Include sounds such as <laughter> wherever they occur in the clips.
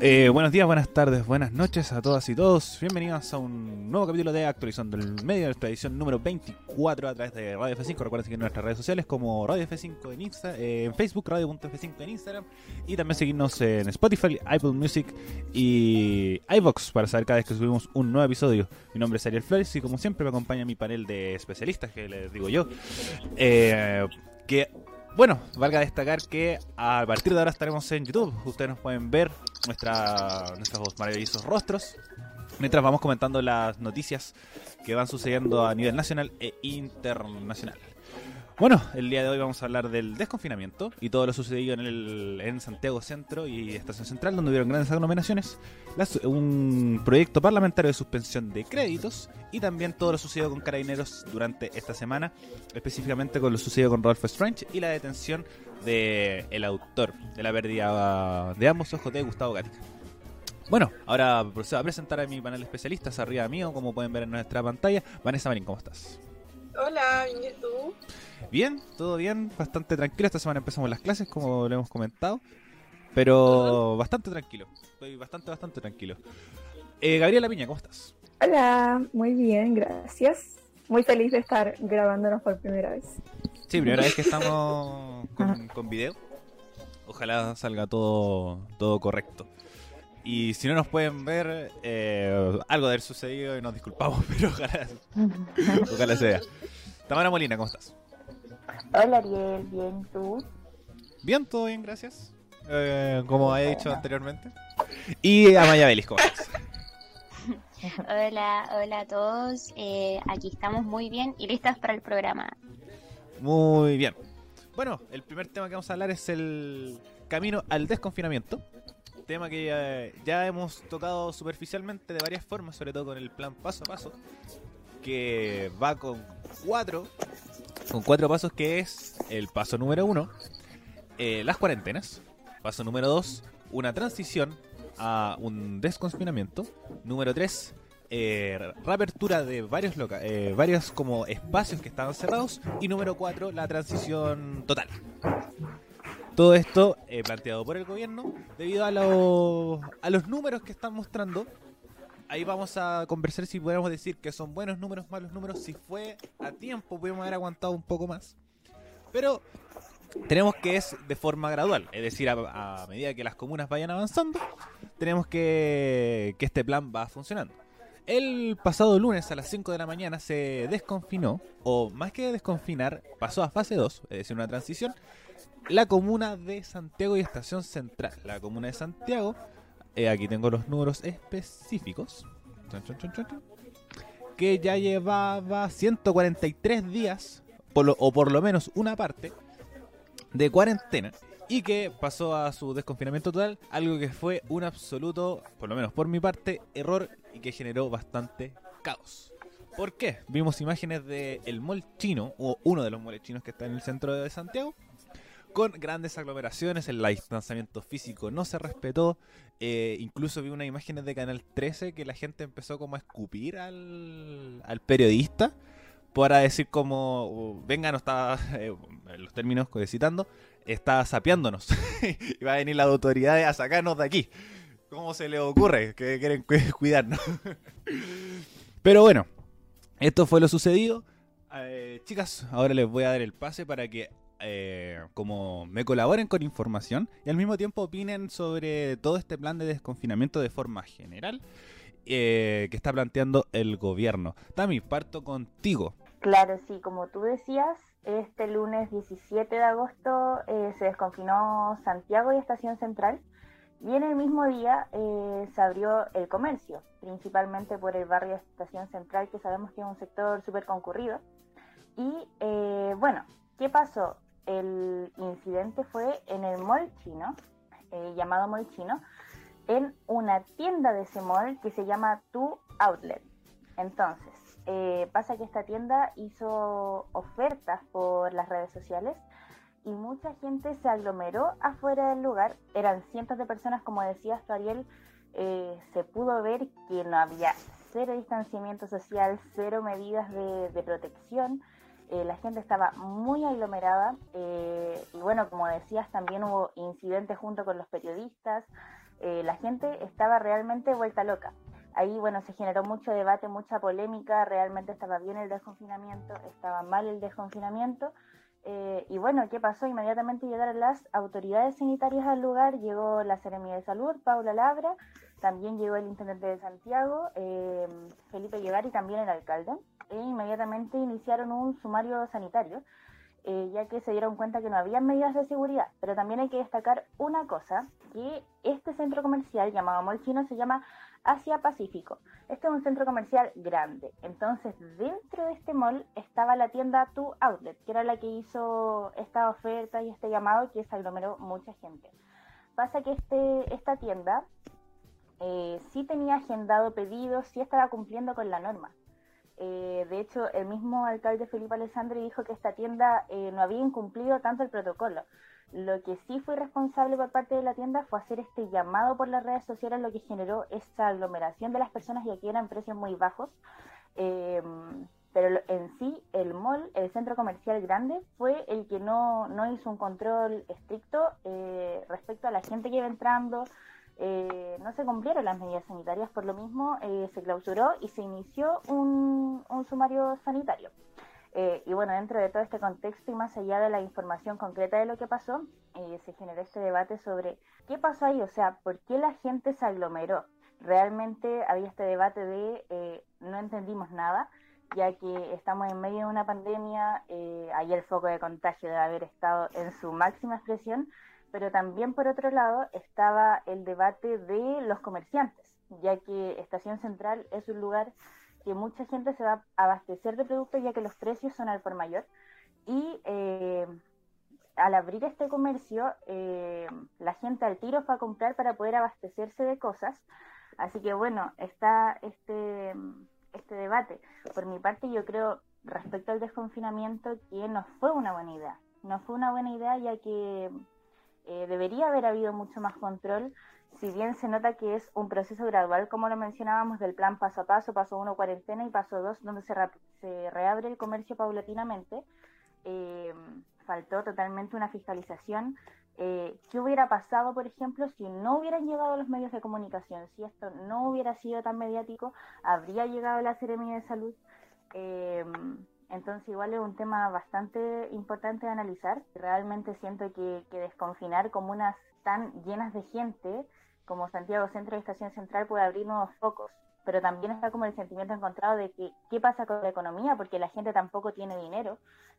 Eh, buenos días, buenas tardes, buenas noches a todas y todos. Bienvenidos a un nuevo capítulo de Actualizando el Medio, nuestra edición número 24 a través de Radio F5. Recuerden seguir nuestras redes sociales como Radio F5 en, Insta, eh, en Facebook, Radio.f5 en Instagram y también seguirnos en Spotify, Apple Music y iVox para saber cada vez que subimos un nuevo episodio. Mi nombre es Ariel Flores y como siempre me acompaña mi panel de especialistas, que les digo yo, eh, que bueno, valga destacar que a partir de ahora estaremos en YouTube. Ustedes nos pueden ver nuestra, nuestros maravillosos rostros mientras vamos comentando las noticias que van sucediendo a nivel nacional e internacional. Bueno, el día de hoy vamos a hablar del desconfinamiento y todo lo sucedido en, el, en Santiago Centro y Estación Central, donde hubieron grandes aglomeraciones, un proyecto parlamentario de suspensión de créditos y también todo lo sucedido con carabineros durante esta semana, específicamente con lo sucedido con Rolf Strange y la detención del el autor de la pérdida de ambos ojos de Gustavo Gatica. Bueno, ahora procedo a presentar a mi panel de especialistas arriba mío, como pueden ver en nuestra pantalla. Vanessa Marín, ¿cómo estás? Hola, ¿y tú? Bien, todo bien, bastante tranquilo. Esta semana empezamos las clases, como le hemos comentado. Pero bastante tranquilo. Estoy bastante, bastante tranquilo. Eh, Gabriela Piña, ¿cómo estás? Hola, muy bien, gracias. Muy feliz de estar grabándonos por primera vez. Sí, primera vez que estamos <laughs> con, con video. Ojalá salga todo, todo correcto. Y si no nos pueden ver, eh, algo de haber sucedido y nos disculpamos, <laughs> pero ojalá, ojalá sea. Tamara Molina, ¿cómo estás? Hola Ariel, bien, ¿tú? Bien, todo bien, gracias. Eh, como he dicho anteriormente. Y Amaya Belis, ¿cómo estás? Hola, hola a todos. Eh, aquí estamos muy bien y listas para el programa. Muy bien. Bueno, el primer tema que vamos a hablar es el camino al desconfinamiento. Tema que eh, ya hemos tocado superficialmente de varias formas, sobre todo con el plan paso a paso, que va con cuatro, con cuatro pasos que es el paso número uno, eh, las cuarentenas, paso número dos, una transición a un desconfinamiento. Número 3, eh, reapertura de varios loca eh, varios como espacios que estaban cerrados. Y número 4, la transición total. Todo esto eh, planteado por el gobierno debido a, lo- a los números que están mostrando. Ahí vamos a conversar si podemos decir que son buenos números, malos números. Si fue a tiempo, pudimos haber aguantado un poco más. Pero tenemos que es de forma gradual, es decir, a, a medida que las comunas vayan avanzando, tenemos que que este plan va funcionando. El pasado lunes a las 5 de la mañana se desconfinó, o más que desconfinar, pasó a fase 2, es decir, una transición, la comuna de Santiago y Estación Central. La comuna de Santiago, eh, aquí tengo los números específicos, que ya llevaba 143 días, por lo- o por lo menos una parte, de cuarentena y que pasó a su desconfinamiento total, algo que fue un absoluto, por lo menos por mi parte, error y que generó bastante caos. ¿Por qué? Vimos imágenes del el chino, o uno de los malls chinos que está en el centro de Santiago, con grandes aglomeraciones, el distanciamiento físico no se respetó, eh, incluso vi unas imágenes de Canal 13 que la gente empezó como a escupir al, periodista para decir como, uh, venga, no está, <laughs> eh, los términos que citando, está sapeándonos. <laughs> y va a venir las autoridades a sacarnos de aquí. ¿Cómo se le ocurre que quieren cu- cuidarnos? <laughs> Pero bueno, esto fue lo sucedido. Eh, chicas, ahora les voy a dar el pase para que eh, como me colaboren con información y al mismo tiempo opinen sobre todo este plan de desconfinamiento de forma general eh, que está planteando el gobierno. Tami, parto contigo. Claro, sí, como tú decías, este lunes 17 de agosto eh, se desconfinó Santiago y Estación Central y en el mismo día se abrió el comercio, principalmente por el barrio Estación Central, que sabemos que es un sector súper concurrido. Y bueno, ¿qué pasó? El incidente fue en el mall chino, eh, llamado mall chino, en una tienda de ese mall que se llama Tu Outlet. Entonces, eh, pasa que esta tienda hizo ofertas por las redes sociales y mucha gente se aglomeró afuera del lugar. Eran cientos de personas, como decías tú, Ariel, eh, se pudo ver que no había cero distanciamiento social, cero medidas de, de protección. Eh, la gente estaba muy aglomerada eh, y bueno, como decías, también hubo incidentes junto con los periodistas. Eh, la gente estaba realmente vuelta loca. Ahí, bueno, se generó mucho debate, mucha polémica, realmente estaba bien el desconfinamiento, estaba mal el desconfinamiento. Y bueno, ¿qué pasó? Inmediatamente llegaron las autoridades sanitarias al lugar, llegó la Seremia de Salud, Paula Labra, también llegó el intendente de Santiago, eh, Felipe Llegar y también el alcalde, e inmediatamente iniciaron un sumario sanitario, eh, ya que se dieron cuenta que no había medidas de seguridad. Pero también hay que destacar una cosa, que este centro comercial llamado Mall Chino se llama Asia Pacífico. Este es un centro comercial grande. Entonces, dentro de este mall estaba la tienda Tu Outlet, que era la que hizo esta oferta y este llamado que se aglomeró mucha gente. Pasa que este, esta tienda eh, sí tenía agendado pedidos, sí estaba cumpliendo con la norma. Eh, de hecho, el mismo alcalde Felipe Alessandri dijo que esta tienda eh, no había incumplido tanto el protocolo. Lo que sí fue responsable por parte de la tienda fue hacer este llamado por las redes sociales, lo que generó esta aglomeración de las personas y aquí eran precios muy bajos. pero en sí, el mall, el centro comercial grande, fue el que no, no hizo un control estricto respecto a la gente que iba entrando, eh, no se cumplieron las medidas sanitarias, por lo mismo eh, se clausuró y se inició un, sumario sanitario. Eh, y bueno, dentro de todo este contexto y más allá de la información concreta de lo que pasó, se generó este debate sobre qué pasó ahí, o sea, por qué la gente se aglomeró. Realmente había este debate de no entendimos nada, ya que estamos en medio de una pandemia, ahí el foco de contagio debe haber estado en su máxima expresión, pero también por otro lado estaba el debate de los comerciantes, ya que Estación Central es un lugar que mucha gente se va a abastecer de productos ya que los precios son al por mayor. Y eh, al abrir este comercio eh, la gente al tiro fue a comprar para poder abastecerse de cosas. Así que bueno está este este debate. Por mi parte yo creo respecto al desconfinamiento que no fue una buena idea. No fue una buena idea ya que eh, debería haber habido mucho más control, si bien se nota que es un proceso gradual, como lo mencionábamos, del plan paso a paso, paso uno cuarentena y paso dos, donde se, reabre el comercio paulatinamente, eh, faltó totalmente una fiscalización. Eh, ¿Qué hubiera pasado, por ejemplo, si no hubieran llegado los medios de comunicación? Si esto no hubiera sido tan mediático, ¿habría llegado la Seremia de Salud? Entonces igual es un tema bastante importante de analizar. Realmente siento que, desconfinar comunas tan llenas de gente como Santiago Centro y Estación Central puede abrir nuevos focos. Pero también está como el sentimiento encontrado de que qué pasa con la economía, porque la gente tampoco tiene dinero,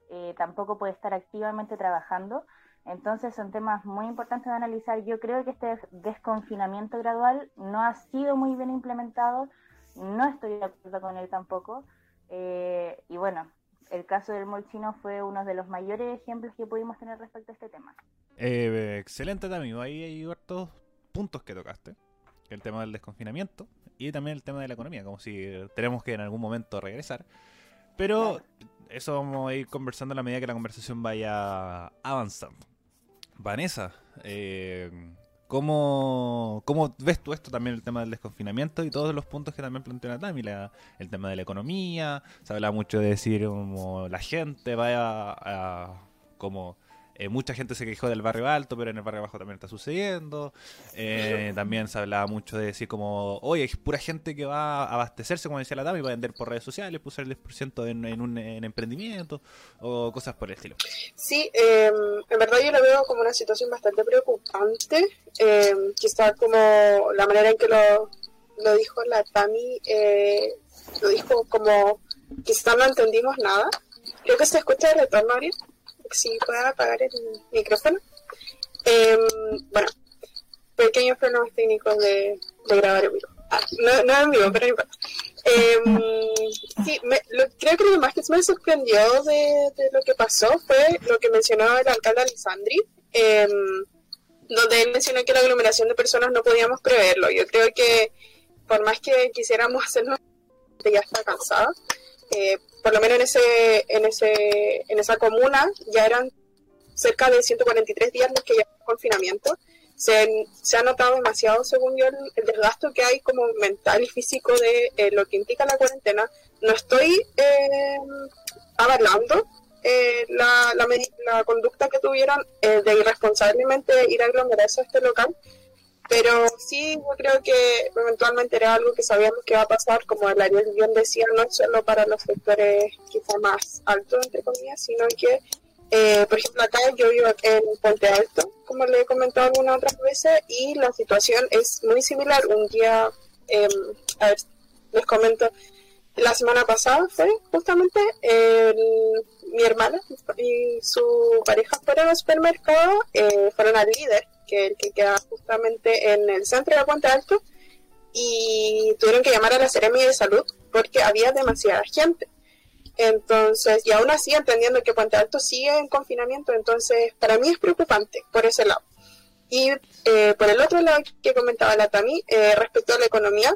eh, tampoco puede estar activamente trabajando. Entonces son temas muy importantes de analizar. Yo creo que este desconfinamiento gradual no ha sido muy bien implementado, no estoy de acuerdo con él tampoco. Eh, y bueno, el caso del molchino fue uno de los mayores ejemplos que pudimos tener respecto a este tema. Eh, excelente también, ahí hay otros puntos que tocaste. El tema del desconfinamiento y también el tema de la economía, como si tenemos que en algún momento regresar. Pero eso vamos a ir conversando a la medida que la conversación vaya avanzando. Vanessa, eh, ¿Cómo, ¿Cómo ves tú esto también, el tema del desconfinamiento y todos los puntos que también plantea Natami? el tema de la economía, se habla mucho de decir como la gente vaya a como eh, mucha gente se quejó del barrio alto, pero en el barrio bajo también está sucediendo. Eh, también se hablaba mucho de decir como, oye, es pura gente que va a abastecerse, como decía la dama, y va a vender por redes sociales, puso el 10% en, en un emprendimiento o cosas por el estilo. Sí, em, en verdad yo lo veo como una situación bastante preocupante. Eh, quizá como la manera en que lo, lo dijo la Tami, eh, lo dijo como quizá no entendimos nada. Creo que se escucha el retorno, Ariel si pueda apagar el micrófono. Em, bueno, pequeños problemas técnicos de, de grabar en vivo. Ah, no, no en vivo, pero no importa. Eh, <laughs> sí, me, lo, creo que lo más que me sorprendió de, de, lo que pasó fue lo que mencionó el alcalde Alessandri, eh, donde él mencionó que la aglomeración de personas no podíamos preverlo. Yo creo que por más que quisiéramos hacerlo, ya está cansada. Eh, por lo menos en ese, en ese, en esa comuna ya eran cerca de 143 días los que ya confinamiento. Se, se, ha notado demasiado, según yo, el, desgasto que hay como mental y físico de eh, lo que implica la cuarentena. No estoy eh, avalando eh, la, la, conducta que tuvieron de irresponsablemente ir a aglomerarse a este local, Pero sí, yo creo que eventualmente era algo que sabíamos que iba a pasar, como el Ariel bien decía, no solo para los sectores quizá más altos, entre comillas, sino que, eh, por ejemplo, acá yo vivo en Puente Alto, como le he comentado algunas otras veces, y la situación es muy similar. Un día, em, a ver, les comento, la semana pasada fue justamente mi hermana y su pareja fueron al supermercado, eh, fueron al líder, que el que queda justamente en el centro de Puente Alto, y tuvieron que llamar a la Seremi de Salud porque había demasiada gente. Entonces, y aún así entendiendo que Puente Alto sigue en confinamiento, entonces para mí es preocupante por ese lado. Y eh, por el otro lado que comentaba la Tami, eh, respecto a la economía,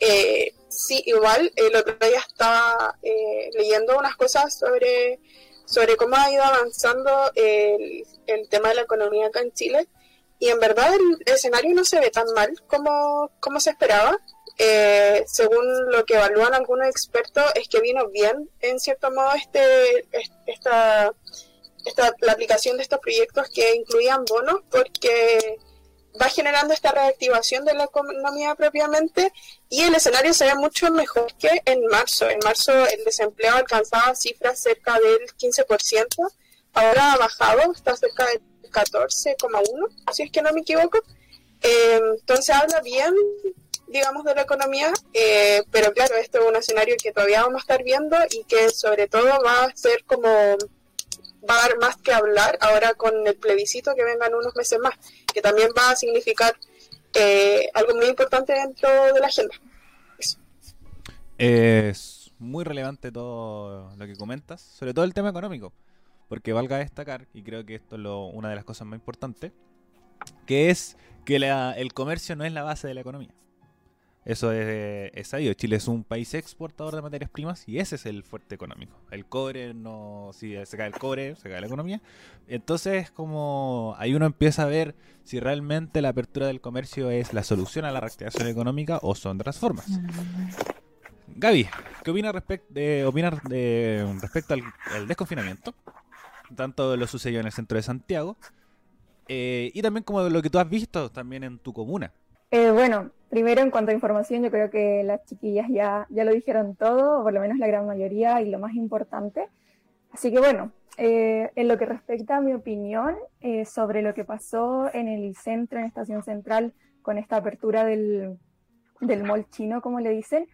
eh, sí, igual el otro día estaba eh, leyendo unas cosas sobre, sobre cómo ha ido avanzando el, el, tema de la economía acá en Chile y en verdad el, escenario no se ve tan mal como, como se esperaba. Eh, según lo que evalúan algunos expertos, es que vino bien, en cierto modo, este, esta, esta, la aplicación de estos proyectos que incluían bonos, porque va generando esta reactivación de la economía propiamente y el escenario se ve mucho mejor que en marzo. En marzo el desempleo alcanzaba cifras cerca del 15%, ahora ha bajado, está cerca del 14,1%, si es que no me equivoco. Eh, entonces habla bien, digamos, de la economía, eh, pero claro, este es un escenario que todavía vamos a estar viendo y que sobre todo va a ser como va a dar más que hablar ahora con el plebiscito que vengan unos meses más, que también va a significar eh, algo muy importante dentro de la agenda. Es muy relevante todo lo que comentas, sobre todo el tema económico, porque valga destacar, y creo que esto es lo, una de las cosas más importantes, que es que la, el comercio no es la base de la economía. Eso es, es sabido. Chile es un país exportador de materias primas y ese es el fuerte económico. El cobre, no si se cae el cobre, se cae la economía. Entonces, como ahí uno empieza a ver si realmente la apertura del comercio es la solución a la reactivación económica o son otras formas. Gaby, ¿qué opinas opinar de, respecto al, desconfinamiento? Tanto lo sucedió en el centro de Santiago eh, y también como lo que tú has visto también en tu comuna. Eh, bueno, primero en cuanto a información, yo creo que las chiquillas ya, ya lo dijeron todo, por lo menos la gran mayoría, y lo más importante. Así que bueno, eh, en lo que respecta a mi opinión eh, sobre lo que pasó en el centro, en Estación Central, con esta apertura del, del mall chino, como le dicen,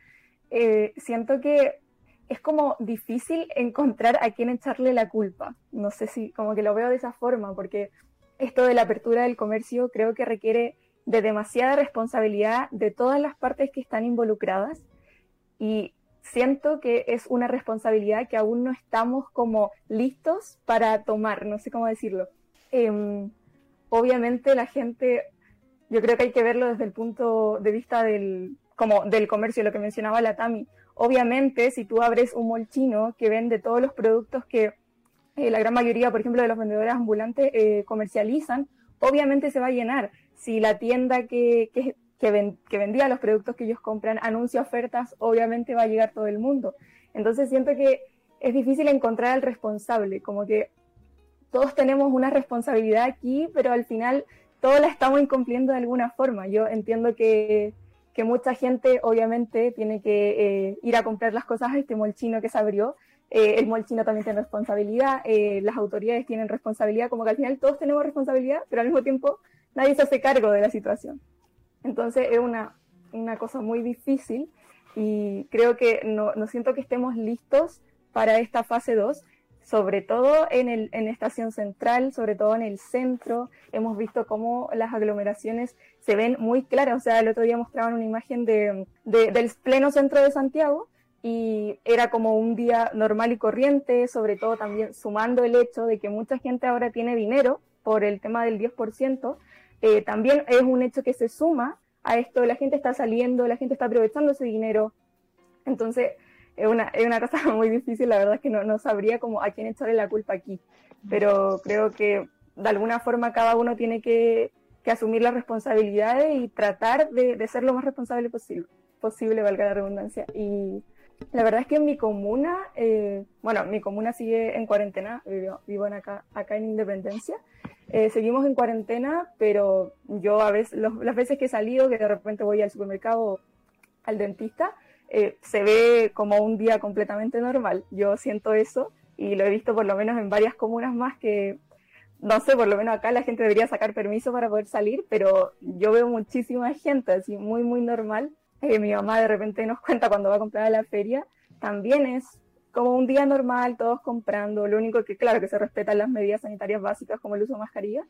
siento que es como difícil encontrar a quién echarle la culpa. No sé si como que lo veo de esa forma, porque esto de la apertura del comercio creo que requiere de demasiada responsabilidad de todas las partes que están involucradas y siento que es una responsabilidad que aún no estamos como listos para tomar, no sé cómo decirlo. Em, obviamente la gente, yo creo que hay que verlo desde el punto de vista del, como del comercio, lo que mencionaba la Tami. Obviamente, si tú abres un mall chino que vende todos los productos que eh, la gran mayoría, por ejemplo, de los vendedores ambulantes eh, comercializan, obviamente se va a llenar si la tienda que, que, que, vendía los productos que ellos compran anuncia ofertas, obviamente va a llegar todo el mundo. Entonces siento que es difícil encontrar al responsable, como que todos tenemos una responsabilidad aquí, pero al final todos la estamos incumpliendo de alguna forma. Yo entiendo que, que mucha gente obviamente tiene que eh, ir a comprar las cosas a este molchino que se abrió. Eh, el molchino también tiene responsabilidad, eh, las autoridades tienen responsabilidad, como que al final todos tenemos responsabilidad, pero al mismo tiempo nadie se hace cargo de la situación. Entonces es una, una cosa muy difícil y creo que no, no, siento que estemos listos para esta fase 2, sobre todo en, el, en Estación Central, sobre todo en el centro. Hemos visto cómo las aglomeraciones se ven muy claras. O sea, el otro día mostraban una imagen de, de, del pleno centro de Santiago y era como un día normal y corriente, sobre todo también sumando el hecho de que mucha gente ahora tiene dinero por el tema del 10%, eh, también es un hecho que se suma a esto, la gente está saliendo, la gente está aprovechando ese dinero. Entonces, es una, es una cosa <laughs> muy difícil, la verdad es que no, no sabría como a quién echarle la culpa aquí, pero creo que de alguna forma cada uno tiene que, que asumir las responsabilidades y tratar de, de, ser lo más responsable posible, posible, valga la redundancia. Y la verdad es que en mi comuna, eh, bueno, mi comuna sigue en cuarentena, vivo, vivo en acá, acá en Independencia, eh, seguimos en cuarentena, pero yo a veces, las veces que he salido, que de repente voy al supermercado, al dentista, eh, se ve como un día completamente normal. Yo siento eso y lo he visto por lo menos en varias comunas más que, no sé, por lo menos acá la gente debería sacar permiso para poder salir, pero yo veo muchísima gente así muy, muy normal. Eh, mi mamá de repente nos cuenta cuando va a comprar a la feria, también es como un día normal, todos comprando, lo único que claro que se respetan las medidas sanitarias básicas como el uso de mascarilla,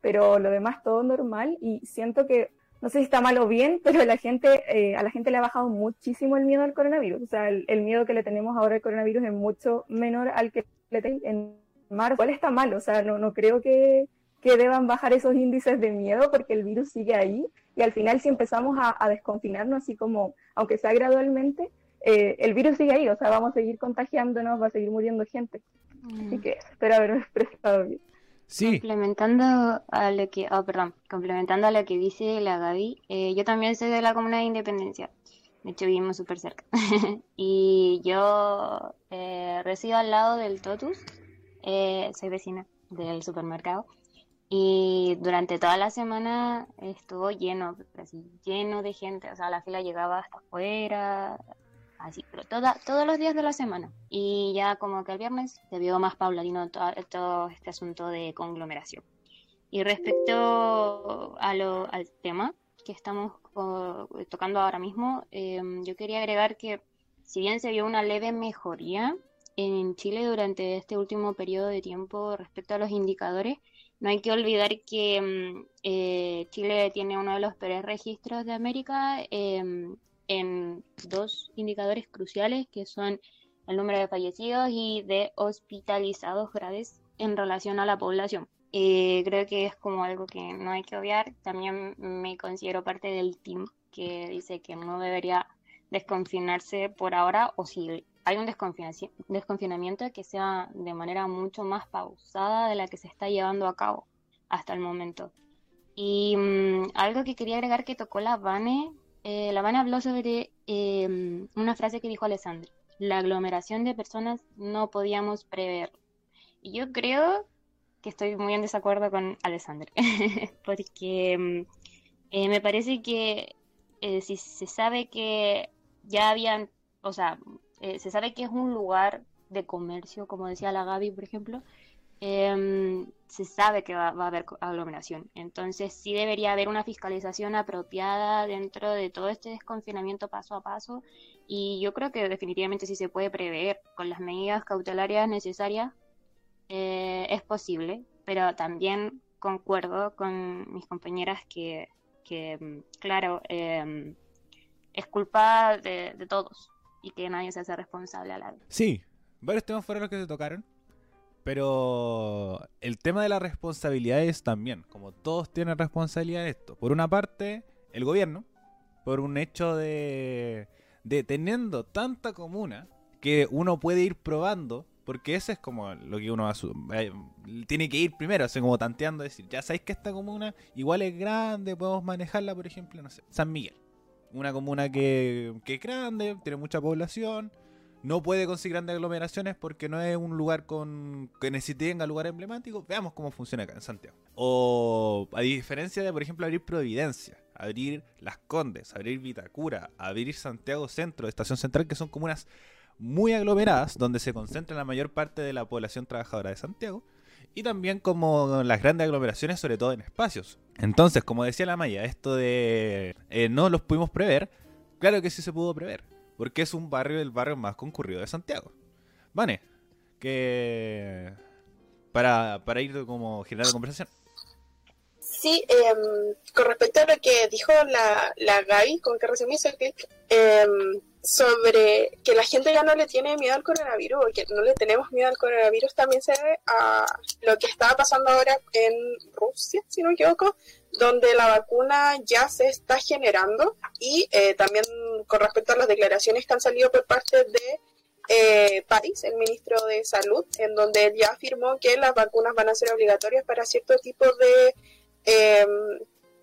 pero lo demás todo normal y siento que no sé si está mal o bien, <laughs> pero la gente, eh, a la gente le ha bajado muchísimo el miedo al coronavirus. O sea, el, miedo que le tenemos ahora al coronavirus es mucho menor al que le teníamos en marzo. ¿Cuál está mal? O sea, no, no creo que, que deban bajar esos índices de miedo porque el virus sigue ahí y al final si empezamos a, desconfinarnos así como, aunque sea gradualmente, eh, el virus sigue ahí, o sea, vamos a seguir contagiándonos, va a seguir muriendo gente. Así mm. que espero haberme expresado bien. Complementando a lo que, oh, perdón, complementando a lo que dice la Gaby, eh, yo también soy de la Comuna de Independencia. De hecho, vivimos súper cerca. <laughs> y yo eh, resido al lado del Totus. Eh, soy vecina del supermercado. Y durante toda la semana estuvo lleno, así, lleno de gente. O sea, la fila llegaba hasta afuera, así, pero toda, todos los días de la semana. Y ya como que el viernes se vio más paulatino todo, este asunto de conglomeración. Y respecto a lo, al tema que estamos tocando ahora mismo, em, yo quería agregar que si bien se vio una leve mejoría en Chile durante este último periodo de tiempo respecto a los indicadores, no hay que olvidar que em, eh, Chile tiene uno de los peores registros de América em, en dos indicadores cruciales que son el número de fallecidos y de hospitalizados graves en relación a la población. Eh, creo que es como algo que no hay que obviar. También me considero parte del team que dice que no debería desconfinarse por ahora o si hay un desconfinamiento que sea de manera mucho más pausada de la que se está llevando a cabo hasta el momento. Y mm, algo que quería agregar que tocó la Vane eh, la Habana habló sobre em, una frase que dijo Alessandra. La aglomeración de personas no podíamos prever. Y yo creo que estoy muy en desacuerdo con Alessandra, <laughs> porque em, eh, me parece que eh, si se sabe que ya habían, o sea, se sabe que es un lugar de comercio, como decía la Gaby, por ejemplo, eh, se sabe que va, a haber aglomeración. Entonces sí debería haber una fiscalización apropiada dentro de todo este desconfinamiento paso a paso y yo creo que definitivamente sí se puede prever con las medidas cautelarias necesarias eh, es posible, pero también concuerdo con mis compañeras que, que claro, eh, es culpa de, de, todos y que nadie se hace responsable a la vez. Sí, varios temas fueron los que se tocaron. Pero el tema de las responsabilidades también, como todos tienen responsabilidad de esto. Por una parte, el gobierno, por un hecho de, de teniendo tanta comuna que uno puede ir probando, porque ese es como lo que uno eh, tiene que ir primero, así como tanteando, decir, ya sabéis que esta comuna igual es grande, podemos manejarla, por ejemplo, no sé, San Miguel. Una comuna que, que es grande, tiene mucha población, no puede conseguir grandes aglomeraciones porque no es un lugar con que necesite lugar emblemático. Veamos cómo funciona acá en Santiago. O a diferencia de, por ejemplo, abrir Providencia, abrir Las Condes, abrir Vitacura, abrir Santiago Centro, Estación Central, que son comunas muy aglomeradas, donde se concentra la mayor parte de la población trabajadora de Santiago. Y también como las grandes aglomeraciones, sobre todo en espacios. Entonces, como decía la Maya, esto de eh, no los pudimos prever, claro que sí se pudo prever porque es un barrio, el barrio más concurrido de Santiago. Vale, que para, para ir como generando conversación. Sí, em, con respecto a lo que dijo la, la Gaby, con que recién me hizo sobre que la gente ya no le tiene miedo al coronavirus, o que no le tenemos miedo al coronavirus, también se debe a lo que estaba pasando ahora en Rusia, si no me equivoco, donde la vacuna ya se está generando y eh, también con respecto a las declaraciones que han salido por parte de eh, París, el ministro de Salud, en donde él ya afirmó que las vacunas van a ser obligatorias para cierto tipo de, em,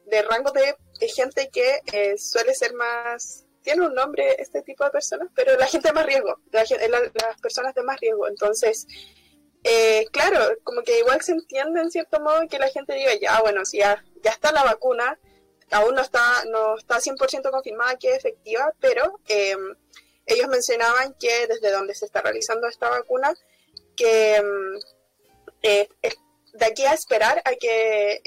de rango de, gente que eh, suele ser más tiene un nombre este tipo de personas, pero la gente de más riesgo, las personas de más riesgo. Entonces, eh, claro, como que igual se entiende en cierto modo que la gente diga, ya, bueno, si ya, está la vacuna, aún no está, no está 100% confirmada que es efectiva, pero eh, ellos mencionaban que desde donde se está realizando esta vacuna, que mm, eh, de aquí a esperar a que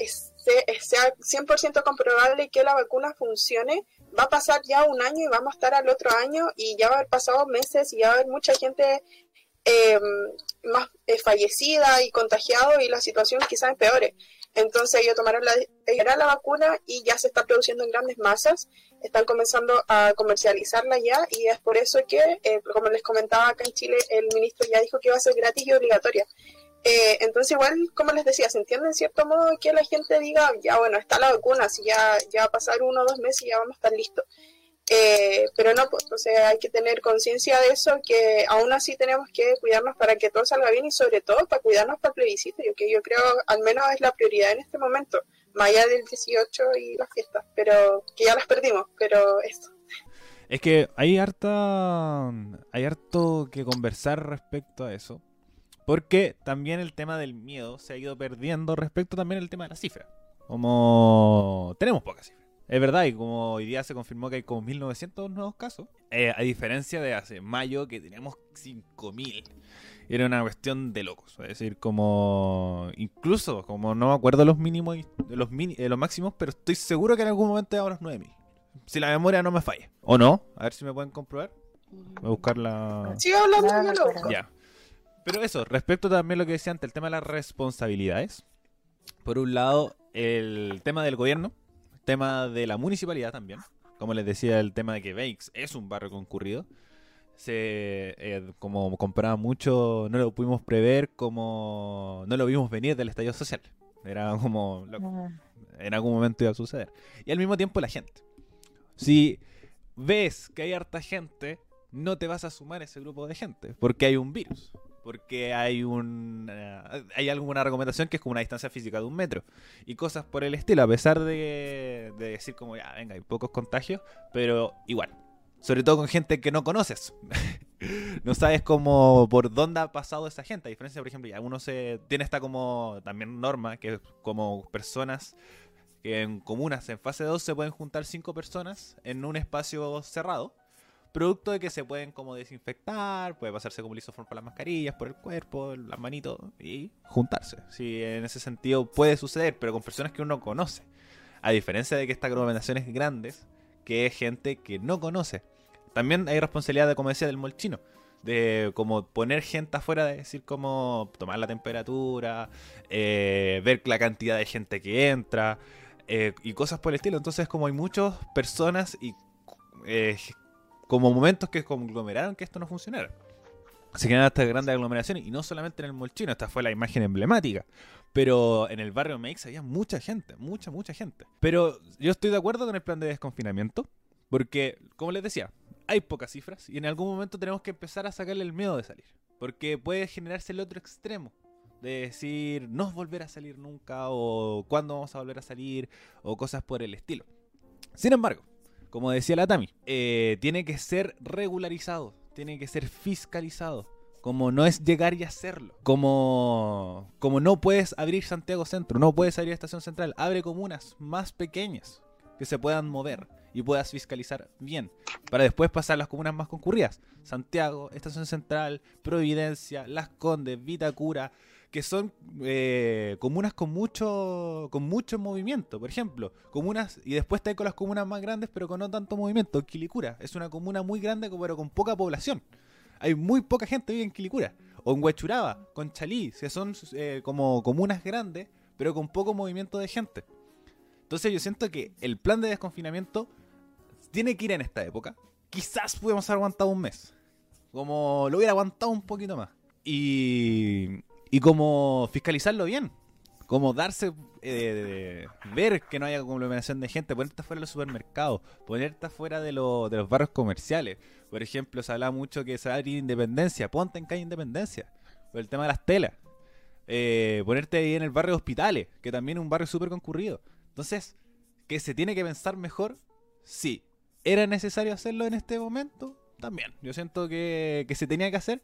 sea 100% comprobable que la vacuna funcione, va a pasar ya un año y vamos a estar al otro año y ya va a haber pasado meses y ya va a haber mucha gente eh, más fallecida y contagiado y la situación quizás empeore. Entonces ellos tomaron la, la vacuna y ya se está produciendo en grandes masas, están comenzando a comercializarla ya y es por eso que, eh, como les comentaba acá en Chile, el ministro ya dijo que va a ser gratis y obligatoria. Eh, entonces igual, como les decía, se entiende en cierto modo que la gente diga, ya bueno, está la vacuna, si ya, ya va a pasar uno o dos meses y ya vamos a estar listos. Eh, pero no, pues, entonces hay que tener conciencia de eso, que aún así tenemos que cuidarnos para que todo salga bien y sobre todo para cuidarnos para el plebiscito, que yo creo al menos es la prioridad en este momento, más allá del 18 y las fiestas, pero que ya las perdimos, pero esto. Es que hay harta hay harto que conversar respecto a eso, porque también el tema del miedo se ha ido perdiendo respecto también al tema de la cifra. Como tenemos pocas cifras es verdad, y como hoy día se confirmó que hay como 1900 nuevos casos, eh, a diferencia de hace mayo que teníamos 5000. Era una cuestión de locos. Es decir, como. Incluso, como no me acuerdo los mínimos de los, mini, los máximos, pero estoy seguro que en algún momento llegamos a los 9000. Si la memoria no me falla. ¿O no? A ver si me pueden comprobar. Voy a buscar la. Sigue hablando, Ya. Pero eso, respecto también a lo que decía antes, el tema de las responsabilidades. Por un lado, el tema del gobierno, tema de la municipalidad también. Como les decía, el tema de que Bakes es un barrio concurrido. Se, eh, como compraba mucho, no lo pudimos prever, como no lo vimos venir del estallido social. Era como en algún momento iba a suceder. Y al mismo tiempo la gente. Si ves que hay harta gente, no te vas a sumar a ese grupo de gente, porque hay un virus porque hay un eh, hay alguna recomendación que es como una distancia física de un metro y cosas por el estilo, a pesar de, decir como ya, venga, hay pocos contagios, pero igual, sobre todo con gente que no conoces. <laughs> no sabes cómo por dónde ha pasado esa gente. A diferencia, por ejemplo, ya uno se tiene esta como también norma que es como personas que en comunas en fase 2 se pueden juntar cinco personas en un espacio cerrado Producto de que se pueden como desinfectar, puede pasarse como lisoform por las mascarillas, por el cuerpo, las manitos y juntarse. Sí, en ese sentido puede suceder, pero con personas que uno conoce. A diferencia de que esta aglomeración es grandes, que es gente que no conoce. También hay responsabilidad, de, como decía, del molchino. De como poner gente afuera, de decir como tomar la temperatura, eh, ver la cantidad de gente que entra eh, y cosas por el estilo. Entonces como hay muchas personas y eh, como momentos que conglomeraron que esto no funcionara. Se generan estas grandes aglomeraciones y no solamente en el Molchino, esta fue la imagen emblemática. Pero en el barrio Meix había mucha gente, mucha, mucha gente. Pero yo estoy de acuerdo con el plan de desconfinamiento, porque, como les decía, hay pocas cifras y en algún momento tenemos que empezar a sacarle el miedo de salir. Porque puede generarse el otro extremo, de decir no volver a salir nunca o cuándo vamos a volver a salir o cosas por el estilo. Sin embargo, como decía la Tami, eh, tiene que ser regularizado, tiene que ser fiscalizado. Como no es llegar y hacerlo. Como, como no puedes abrir Santiago Centro, no puedes abrir Estación Central. Abre comunas más pequeñas que se puedan mover y puedas fiscalizar bien. Para después pasar a las comunas más concurridas. Santiago, Estación Central, Providencia, Las Condes, Vitacura, que son eh, comunas con mucho con mucho movimiento. Por ejemplo, comunas, y después está con las comunas más grandes, pero con no tanto movimiento. Quilicura es una comuna muy grande, pero con poca población. Hay muy poca gente vive en Quilicura. O en Huachuraba, con Chalí, que son eh, como comunas grandes, pero con poco movimiento de gente. Entonces yo siento que el plan de desconfinamiento tiene que ir en esta época. Quizás pudiéramos haber aguantado un mes. Como lo hubiera aguantado un poquito más. Y, y como fiscalizarlo bien. Como darse, eh, ver que no haya conglomeración de gente, ponerte fuera de los supermercados, ponerte fuera de, de los barrios comerciales. Por ejemplo, se habla mucho que se va a abrir Independencia, ponte en calle Independencia, por el tema de las telas. Eh, ponerte ahí en el barrio de Hospitales, que también es un barrio súper concurrido. Entonces, que se tiene que pensar mejor, sí. ¿Era necesario hacerlo en este momento? También. Yo siento que, que se tenía que hacer,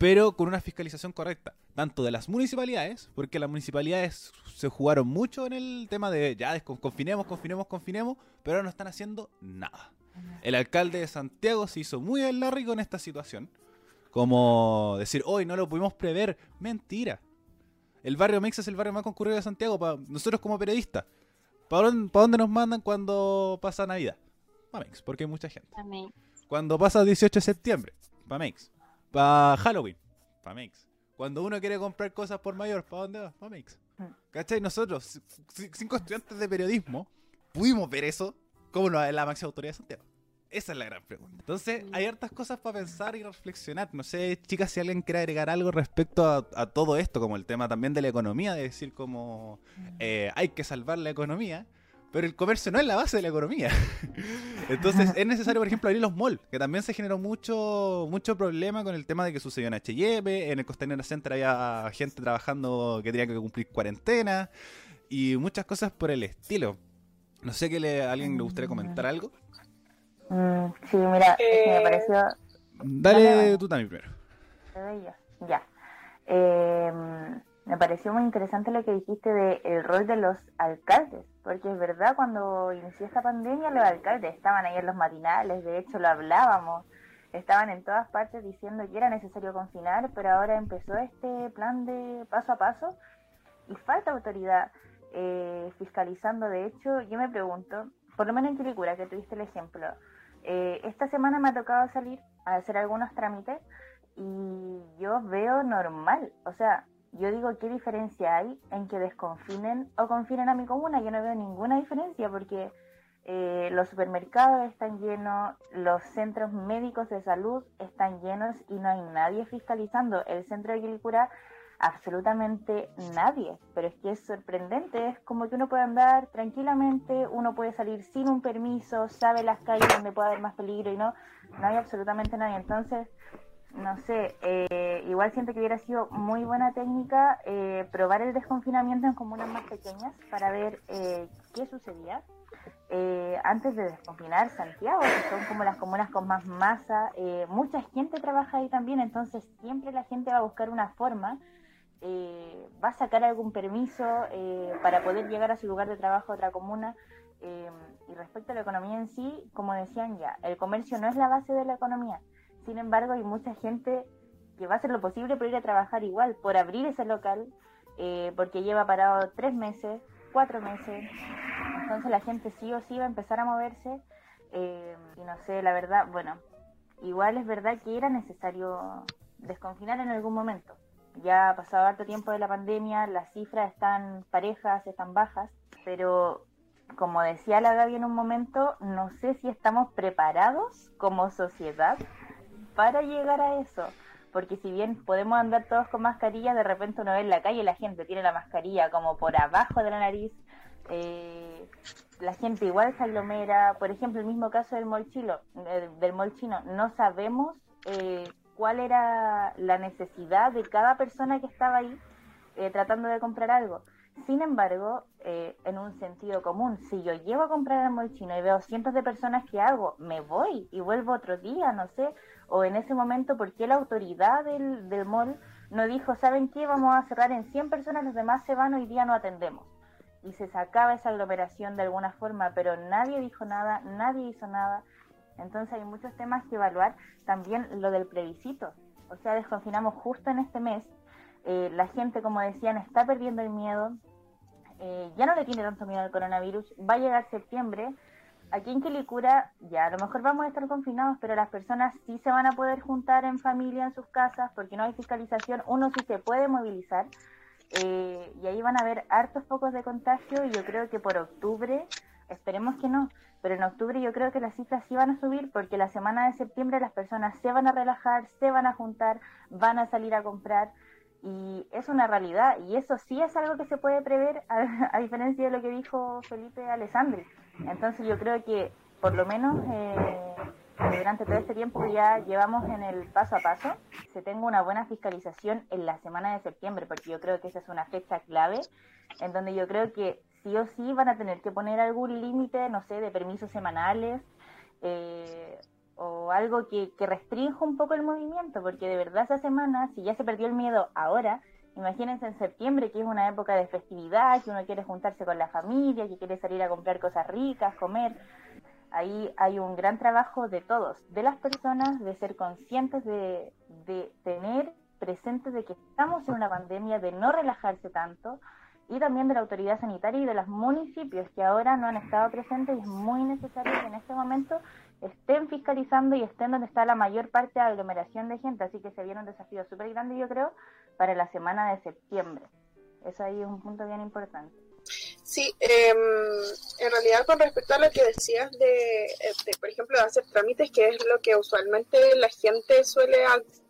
pero con una fiscalización correcta, tanto de las municipalidades, porque las municipalidades se jugaron mucho en el tema de ya confinemos, confinemos, confinemos, pero ahora no están haciendo nada. El alcalde de Santiago se hizo muy el Larry con esta situación, como decir, hoy no lo pudimos prever, mentira. El barrio Mix es el barrio más concurrido de Santiago, para nosotros como periodistas. ¿Para dónde, nos mandan cuando pasa Navidad? Para Mix, porque hay mucha gente. Cuando pasa el 18 de septiembre, para Mix. Para Halloween, para Mix. Cuando uno quiere comprar cosas por mayor, ¿para dónde va? Para Mix. Mm. ¿Cachai? Nosotros, cinco estudiantes de periodismo, pudimos ver eso como la máxima autoridad de Santiago. Esa es la gran pregunta. Entonces, hay hartas cosas para pensar y reflexionar. No sé, chicas, si alguien quiere agregar algo respecto a, todo esto, como el tema también de la economía, de decir como eh, hay que salvar la economía, pero el comercio no es la base de la economía. <laughs> Entonces, es necesario, por ejemplo, abrir los malls, que también se generó mucho mucho problema con el tema de que sucedió en H&M, en el Costanera Center había gente trabajando que tenía que cumplir cuarentena y muchas cosas por el estilo. No sé que a alguien le gustaría comentar algo. Mm, sí, mira, me eh, pareció... Dale tú también primero. Ya. Eh, me pareció muy interesante lo que dijiste del rol de los alcaldes, porque es verdad, cuando inició esta pandemia los alcaldes estaban ahí en los matinales, de hecho lo hablábamos, estaban en todas partes diciendo que era necesario confinar, pero ahora empezó este plan de paso a paso y falta autoridad eh, fiscalizando. De hecho, yo me pregunto, por lo menos en Quilicura, que tuviste el ejemplo, eh, esta semana me ha tocado salir a hacer algunos trámites y yo veo normal, o sea, yo digo, ¿qué diferencia hay en que desconfinen o confinen a mi comuna? Yo no veo ninguna diferencia porque eh, los supermercados están llenos, los centros médicos de salud están llenos y no hay nadie fiscalizando. El centro de Quilicura absolutamente nadie, pero es que es sorprendente, es como que uno puede andar tranquilamente, uno puede salir sin un permiso, sabe las calles donde puede haber más peligro y no, no hay absolutamente nadie. Entonces, no sé, eh, igual siento que hubiera sido muy buena técnica eh, probar el desconfinamiento en comunas más pequeñas para ver eh, qué sucedía. antes de desconfinar Santiago, que son como las comunas con más masa, mucha gente trabaja ahí también, entonces siempre la gente va a buscar una forma eh, va a sacar algún permiso eh, para poder llegar a su lugar de trabajo a otra comuna. Eh, y respecto a la economía en sí, como decían ya, el comercio no es la base de la economía. Sin embargo, hay mucha gente que va a hacer lo posible por ir a trabajar igual, por abrir ese local, porque lleva parado tres meses, cuatro meses. Entonces la gente sí o sí va a empezar a moverse. y no sé, la verdad, bueno, igual es verdad que era necesario desconfinar en algún momento ya ha pasado harto tiempo de la pandemia, las cifras están parejas, están bajas, pero como decía la Gaby en un momento, no sé si estamos preparados como sociedad para llegar a eso. Porque si bien podemos andar todos con mascarilla, de repente uno ve en la calle la gente tiene la mascarilla como por abajo de la nariz. Eh, la gente igual se aglomera. Por ejemplo, el mismo caso del molchilo, eh, del molchino. No sabemos eh, cuál era la necesidad de cada persona que estaba ahí eh, tratando de comprar algo. Sin embargo, en un sentido común, si yo llego a comprar el molchino y veo cientos de personas que hago, me voy y vuelvo otro día, no sé, o en ese momento, ¿por qué la autoridad del, del mall no dijo, ¿saben qué? Vamos a cerrar en 100 personas, los demás se van, hoy día no atendemos? Y se sacaba esa aglomeración de alguna forma, pero nadie dijo nada, nadie hizo nada. Entonces hay muchos temas que evaluar. También lo del plebiscito. O sea, desconfinamos justo en este mes. Eh, la gente, como decían, está perdiendo el miedo. Eh, ya no le tiene tanto miedo al coronavirus. Va a llegar septiembre. Aquí en Quilicura ya a lo mejor vamos a estar confinados, pero las personas sí se van a poder juntar en familia en sus casas porque no hay fiscalización. Uno sí se puede movilizar. Eh, y ahí van a haber hartos focos de contagio y yo creo que por octubre, esperemos que no, pero en octubre yo creo que las cifras sí van a subir porque la semana de septiembre las personas se van a relajar, se van a juntar, van a salir a comprar y es una realidad y eso sí es algo que se puede prever <laughs> a, diferencia de lo que dijo Felipe Alessandri. Entonces yo creo que por lo menos eh, durante todo este tiempo ya llevamos en el paso a paso, se tenga una buena fiscalización en la semana de septiembre porque yo creo que esa es una fecha clave en donde yo creo que sí o sí van a tener que poner algún límite, no sé, de permisos semanales eh, o algo que, que restrinja un poco el movimiento, porque de verdad esa semana, si ya se perdió el miedo ahora, imagínense en septiembre, que es una época de festividad, que uno quiere juntarse con la familia, que quiere salir a comprar cosas ricas, comer. Ahí hay un gran trabajo de todos, de las personas, de ser conscientes de, de tener presentes de que estamos en una pandemia, de no relajarse tanto, y también de la autoridad sanitaria y de los municipios que ahora no han estado presentes y es muy necesario que en este momento estén fiscalizando y estén donde está la mayor parte de aglomeración de gente, así que se viene un desafío súper grande yo creo para la semana de septiembre. Eso ahí es un punto bien importante. Sí, eh, en realidad con respecto a lo que decías de, de, por ejemplo, de hacer trámites, que es lo que usualmente la gente suele,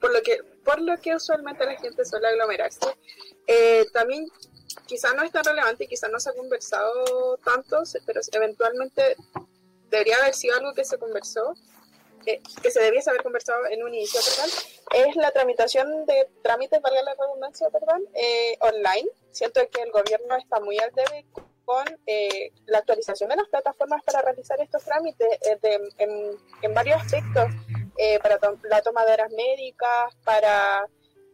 por lo que, por lo que usualmente la gente suele aglomerarse, eh, también quizás no es tan relevante quizás no se ha conversado tanto, pero eventualmente debería haber sido algo que se conversó, eh, que se debiese haber conversado en un inicio, perdón, es la tramitación de trámites, valga la redundancia, perdón, eh, online. Siento que el gobierno está muy al debe con eh, la actualización de las plataformas para realizar estos trámites eh, en, en, varios aspectos, eh, para la toma de horas médicas, para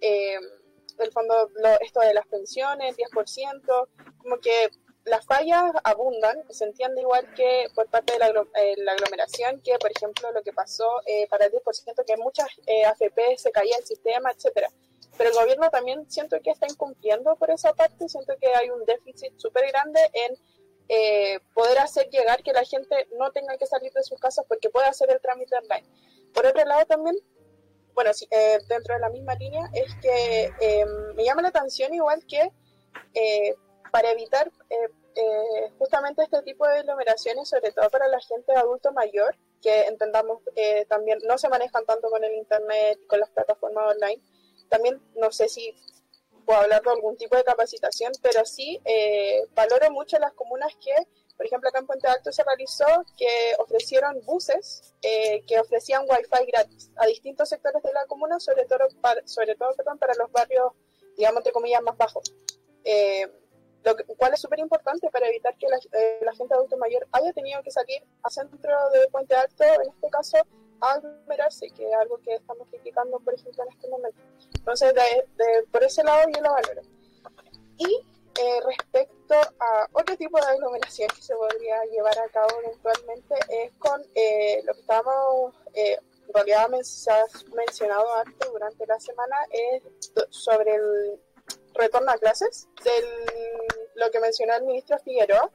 el fondo, lo, esto de las pensiones, 10%, como que las fallas abundan, se entiende igual que por parte de la, eh, la aglomeración, que por ejemplo lo que pasó eh, para el 10%, que muchas eh, AFP se caía el sistema, etcétera. Pero el gobierno también siento que está incumpliendo por esa parte, siento que hay un déficit súper grande en eh, poder hacer llegar que la gente no tenga que salir de sus casas porque puede hacer el trámite online. Por otro lado también, bueno, sí, eh, dentro de la misma línea, es que eh, me llama la atención igual que para evitar eh, eh, justamente este tipo de aglomeraciones, sobre todo para la gente adulto mayor, que entendamos eh, también no se manejan tanto con el internet, con las plataformas online. También no sé si puedo hablar de algún tipo de capacitación, pero sí valoro mucho las comunas que, por ejemplo, acá en Puente Alto se realizó que ofrecieron buses que ofrecían wifi gratis a distintos sectores de la comuna, sobre todo, para, sobre todo perdón, para los barrios, digamos, entre comillas, más bajos. Eh, lo que, cual es súper importante para evitar que la, eh, la, gente adulto mayor haya tenido que salir al centro de Puente Alto, en este caso, a aglomerarse, que es algo que estamos criticando, por ejemplo, en este momento. Entonces, de, de, por ese lado yo lo valoro. Y eh, respecto a otro tipo de aglomeración que se podría llevar a cabo eventualmente, es con eh, lo que estábamos, en realidad se ha mencionado antes durante la semana, es sobre el retorno a clases, de lo que mencionó el ministro Figueroa.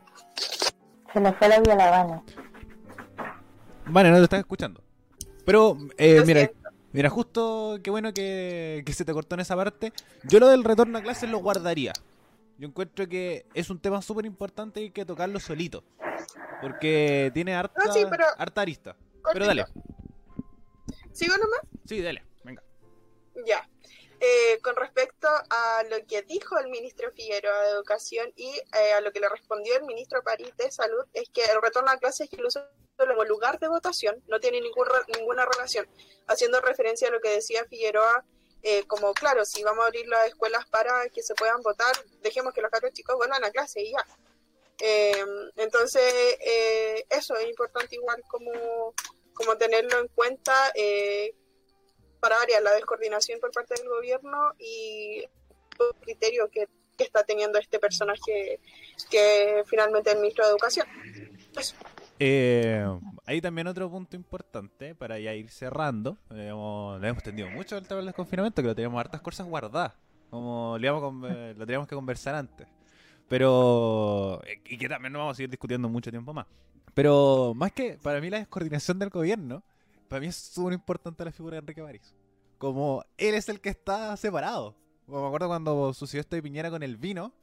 Se nos fue la vía La Habana. Vale, no te estás escuchando. Pero, eh, mira, mira, justo qué bueno que, que, se te cortó en esa parte. Yo lo del retorno a clases lo guardaría. Yo encuentro que es un tema súper importante y hay que tocarlo solito. Porque tiene harta, no, sí, pero... harta arista. Cortito. Pero dale. ¿Sigo nomás? Sí, dale, venga. Ya. Eh, con respecto a lo que dijo el ministro Figueroa de Educación y eh, a lo que le respondió el ministro París de Salud, es que el retorno a clases incluso como lugar de votación no tiene ningún, ninguna relación, haciendo referencia a lo que decía Figueroa, eh, como claro, si vamos a abrir las escuelas para que se puedan votar, dejemos que los chicos vuelvan a clase y ya. Eh, entonces, eso es importante igual como, como tenerlo en cuenta para variar la descoordinación por parte del gobierno y el criterio que, que está teniendo este personaje que finalmente es el ministro de Educación. Eso. Eh, hay también otro punto importante para ya ir cerrando. Eh, hemos, le hemos tendido mucho el tema del desconfinamiento, que lo teníamos hartas cosas guardadas. Como le íbamos, eh, lo teníamos que conversar antes. Pero. Y que también no vamos a seguir discutiendo mucho tiempo más. Pero más que para mí la descoordinación del gobierno para mí es súper importante la figura de Enrique París. Como él es el que está separado. Como me acuerdo cuando sucedió esto de Piñera con el vino,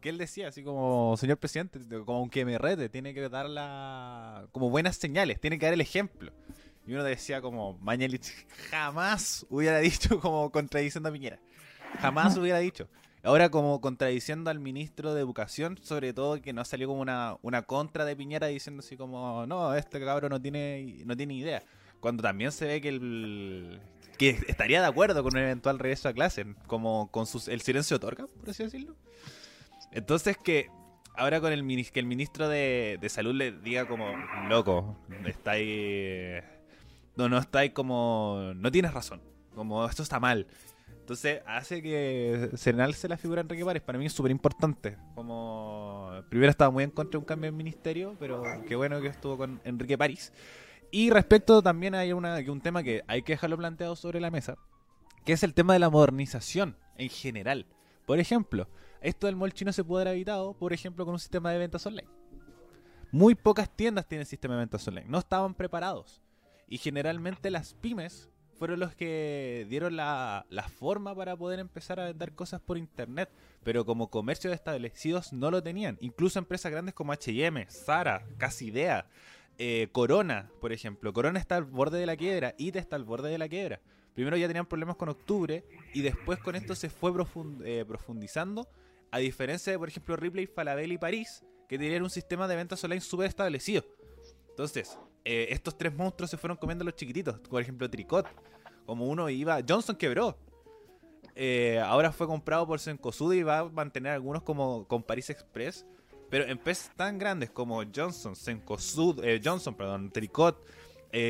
que él decía así como, señor presidente, como aunque me rete, tiene que dar la... como buenas señales, tiene que dar el ejemplo. Y uno decía como, Mañalich jamás hubiera dicho <laughs> como contradiciendo a Piñera. Jamás <laughs> hubiera dicho. Ahora como contradiciendo al ministro de Educación, sobre todo que no salió como una, una contra de Piñera diciendo así como, no, este cabrón no tiene, no tiene idea cuando también se ve que el que estaría de acuerdo con un eventual regreso a clase, como con sus, el silencio otorga, por así decirlo. Entonces que ahora con el que el ministro de, de salud le diga como loco, está ahí no, no está ahí como, no tienes razón, como esto está mal. Entonces hace que se enalce la figura de Enrique París. Para mí es súper importante. Como primero estaba muy en contra de un cambio en ministerio, pero qué bueno que estuvo con Enrique París. Y respecto también hay una, un tema que hay que dejarlo planteado sobre la mesa, que es el tema de la modernización en general. Por ejemplo, esto del mall chino se puede haber evitado, por ejemplo, con un sistema de ventas online. Muy pocas tiendas tienen sistema de ventas online, no estaban preparados. Y generalmente las pymes fueron los que dieron la, forma para poder empezar a vender cosas por internet. Pero como comercios establecidos no lo tenían. Incluso empresas grandes como HM, Zara, Casidea, eh, Corona, por ejemplo. Corona está al borde de la quiebra, IT está al borde de la quiebra. Primero ya tenían problemas con octubre y después con esto se fue eh, profundizando. A diferencia de, por ejemplo, Ripley, Falabella y París, que tenían un sistema de ventas online súper establecido. Entonces, eh, estos tres monstruos se fueron comiendo a los chiquititos. Por ejemplo, Tricot. Como uno iba. Johnson quebró. Ahora fue comprado por Sencosud y va a mantener algunos como con Paris Express. Pero empresas tan grandes como Johnson, Sencosud, eh, Johnson, perdón, Tricot,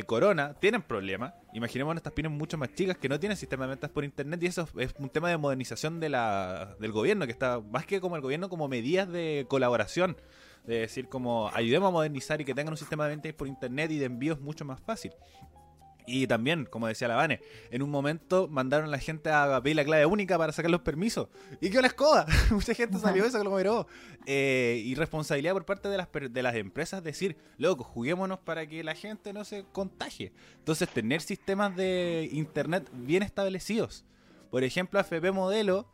Corona, tienen problemas. Imaginemos estas pymes mucho más chicas que no tienen sistema de ventas por internet y eso es un tema de modernización de la, del gobierno, que está más que como el gobierno, como medidas de colaboración de decir como ayudemos a modernizar y que tengan un sistema de ventas por internet y de envíos mucho más fácil. Y también, como decía la Vane, en un momento mandaron a la gente a pedir la clave única para sacar los permisos. ¿Y qué la escoba? <laughs> Mucha gente salió eso, que lo eh, y responsabilidad por parte de las, de las empresas decir, loco, juguémonos para que la gente no se contagie. Entonces, tener sistemas de internet bien establecidos. Por ejemplo, AFP Modelo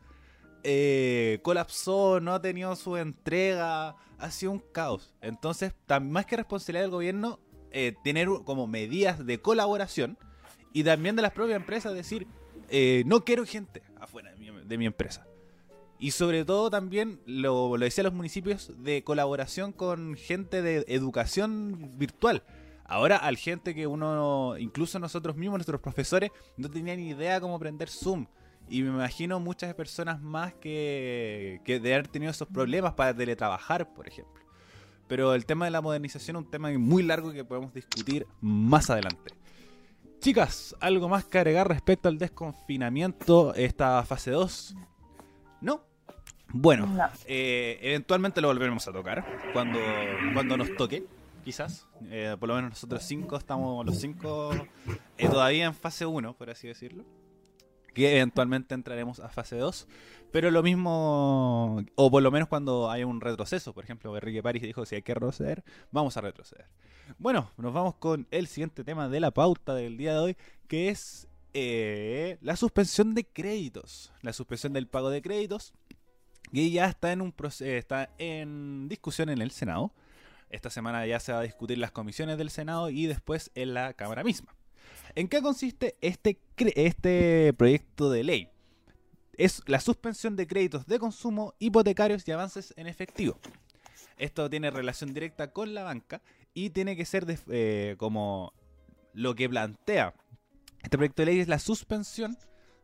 eh, colapsó, no ha tenido su entrega, ha sido un caos. Entonces, más que responsabilidad del gobierno, eh, tener como medidas de colaboración y también de las propias empresas decir, eh, no quiero gente afuera de mi, empresa. Y sobre todo también, lo, lo decía los municipios, de colaboración con gente de educación virtual. Ahora al gente que uno, incluso nosotros mismos, nuestros profesores, no tenían ni idea cómo aprender Zoom. Y me imagino muchas personas más que, que de haber tenido esos problemas para teletrabajar, por ejemplo. Pero el tema de la modernización es un tema muy largo que podemos discutir más adelante. Chicas, ¿algo más que agregar respecto al desconfinamiento, esta fase 2? ¿No? Bueno, eh, eventualmente lo volveremos a tocar cuando, cuando nos toque, quizás. Eh, por lo menos nosotros cinco estamos, los cinco, eh, todavía en fase 1, por así decirlo que eventualmente entraremos a fase 2. Pero lo mismo, o por lo menos cuando hay un retroceso, por ejemplo, Enrique París dijo, si hay que retroceder, vamos a retroceder. Bueno, nos vamos con el siguiente tema de la pauta del día de hoy, que es eh, la suspensión de créditos. La suspensión del pago de créditos, que ya está en, un está en discusión en el Senado. Esta semana ya se va a discutir las comisiones del Senado y después en la Cámara misma. ¿En qué consiste este, este proyecto de ley? Es la suspensión de créditos de consumo, hipotecarios y avances en efectivo. Esto tiene relación directa con la banca y tiene que ser eh, como lo que plantea este proyecto de ley es la suspensión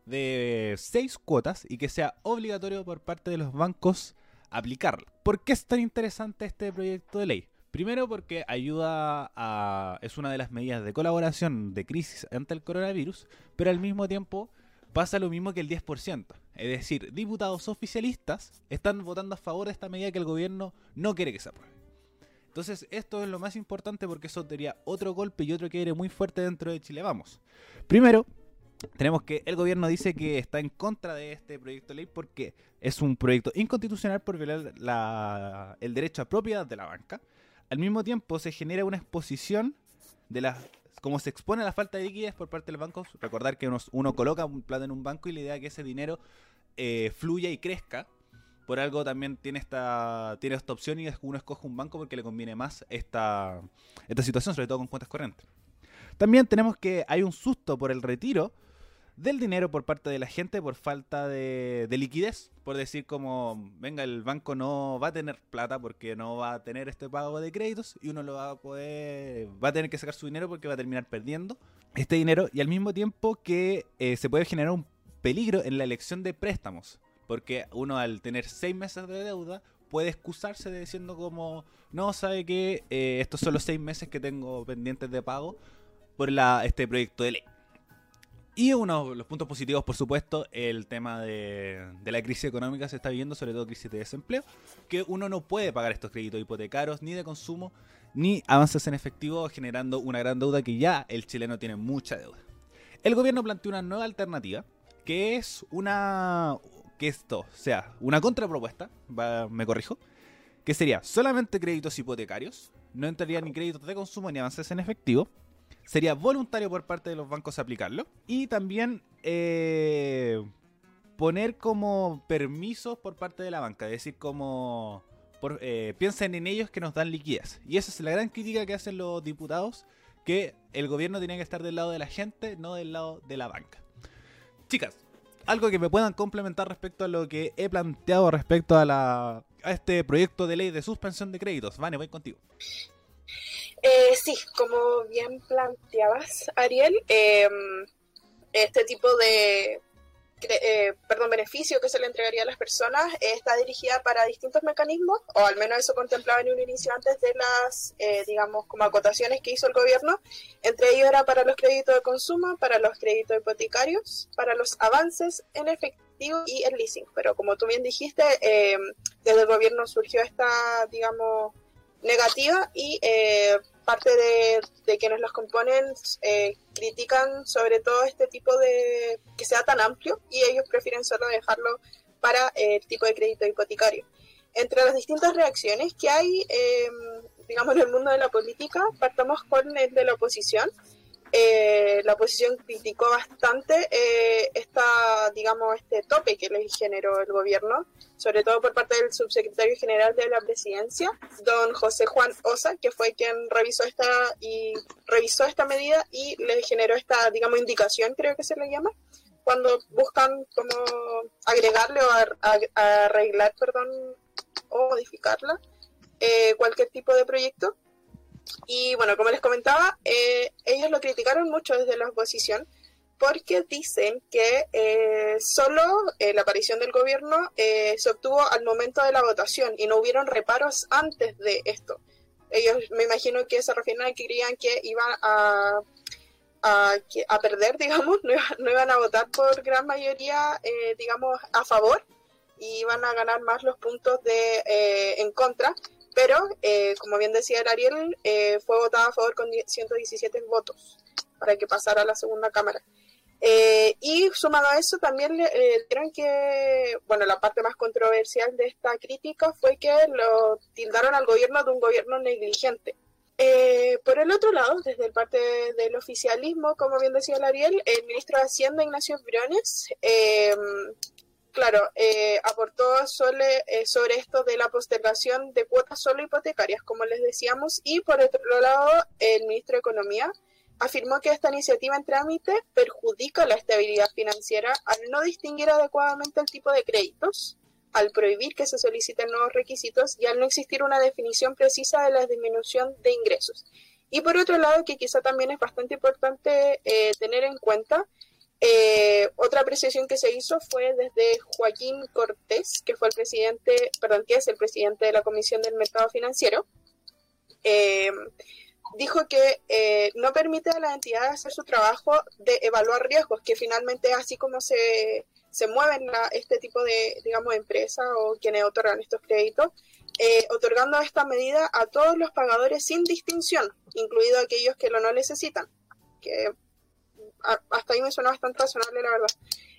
de seis cuotas y que sea obligatorio por parte de los bancos aplicarlo. ¿Por qué es tan interesante este proyecto de ley? Primero porque ayuda a... es una de las medidas de colaboración de crisis ante el coronavirus, pero al mismo tiempo pasa lo mismo que el 10%. Es decir, diputados oficialistas están votando a favor de esta medida que el gobierno no quiere que se apruebe. Entonces esto es lo más importante porque eso sería otro golpe y otro quiebre muy fuerte dentro de Chile. Vamos. Primero, tenemos que el gobierno dice que está en contra de este proyecto de ley porque es un proyecto inconstitucional por violar el derecho a propiedad de la banca al mismo tiempo se genera una exposición de las como se expone a la falta de liquidez por parte del banco, recordar que uno, coloca un plata en un banco y la idea es que ese dinero eh, fluya y crezca. Por algo también tiene esta, tiene esta opción y uno escoge un banco porque le conviene más esta, esta situación, sobre todo con cuentas corrientes. También tenemos que hay un susto por el retiro del dinero por parte de la gente por falta de, liquidez, por decir como, venga, el banco no va a tener plata porque no va a tener este pago de créditos y uno lo va a poder, va a tener que sacar su dinero porque va a terminar perdiendo este dinero y al mismo tiempo que eh, se puede generar un peligro en la elección de préstamos, porque uno al tener seis meses de deuda puede excusarse de diciendo como, no, sabe que eh, estos son los seis meses que tengo pendientes de pago, por la, este proyecto de ley. Y uno de los puntos positivos, por supuesto, el tema de, la crisis económica se está viviendo, sobre todo crisis de desempleo, que uno no puede pagar estos créditos hipotecarios ni de consumo, ni avances en efectivo, generando una gran deuda que ya el chileno tiene mucha deuda. El gobierno planteó una nueva alternativa, que es una... que esto sea una contrapropuesta, me corrijo, que sería solamente créditos hipotecarios, no entraría ni créditos de consumo ni avances en efectivo, sería voluntario por parte de los bancos aplicarlo y también eh, poner como permisos por parte de la banca, es decir, como eh, piensen en ellos que nos dan liquidez. Y esa es la gran crítica que hacen los diputados, que el gobierno tiene que estar del lado de la gente, no del lado de la banca. Chicas, algo que me puedan complementar respecto a lo que he planteado respecto a, la, a este proyecto de ley de suspensión de créditos. Vane, voy contigo. Eh, sí, como bien planteabas, Ariel, em, este tipo de eh, perdón, beneficio que se le entregaría a las personas está dirigida para distintos mecanismos, o al menos eso contemplaba en un inicio antes de las, eh, digamos, como acotaciones que hizo el gobierno. Entre ellos era para los créditos de consumo, para los créditos hipotecarios, para los avances en efectivo y el leasing. Pero como tú bien dijiste, em, desde el gobierno surgió esta, digamos, negativa y eh, parte de, quienes los componen eh, critican sobre todo este tipo de que sea tan amplio y ellos prefieren solo dejarlo para eh, el tipo de crédito hipotecario. Entre las distintas reacciones que hay, em, digamos, en el mundo de la política, partamos con el de la oposición, eh, la oposición criticó bastante eh, esta, digamos, este tope que le generó el gobierno, sobre todo por parte del subsecretario general de la presidencia, don José Juan Osa, que fue quien revisó esta y revisó esta medida y le generó esta, digamos, indicación, creo que se le llama, cuando buscan como agregarle o arreglar, perdón, o modificarla, eh, cualquier tipo de proyecto. Y bueno, como les comentaba, eh, ellos lo criticaron mucho desde la oposición porque dicen que eh, solo eh, la aparición del gobierno se obtuvo al momento de la votación y no hubieron reparos antes de esto. Ellos me imagino que se refieren a que creían que iban a, perder, <laughs> digamos, no, iban a votar por gran mayoría, digamos, a favor y iban a ganar más los puntos de en contra pero, eh, como bien decía el Ariel, eh, fue votada a favor con 117 votos para que pasara a la segunda cámara. Eh, y sumado a eso, también le dijeron que, bueno, la parte más controversial de esta crítica fue que lo tildaron al gobierno de un gobierno negligente. por el otro lado, desde el parte del oficialismo, como bien decía el Ariel, el ministro de Hacienda, Ignacio Briones, claro, eh, aportó eh, sobre esto de la postergación de cuotas solo hipotecarias, como les decíamos, y por otro lado, el ministro de Economía afirmó que esta iniciativa en trámite perjudica la estabilidad financiera al no distinguir adecuadamente el tipo de créditos, al prohibir que se soliciten nuevos requisitos y al no existir una definición precisa de la disminución de ingresos. Y por otro lado, que quizá también es bastante importante eh, tener en cuenta, eh, otra apreciación que se hizo fue desde Joaquín Cortés, que fue el presidente, perdón, que es el presidente de la Comisión del Mercado Financiero. Eh, dijo que eh, no permite a las entidades hacer su trabajo de evaluar riesgos, que finalmente así como se, se mueven este tipo de, digamos, empresas o quienes otorgan estos créditos, otorgando esta medida a todos los pagadores sin distinción, incluido aquellos que lo no necesitan, que hasta ahí me suena bastante razonable, la verdad.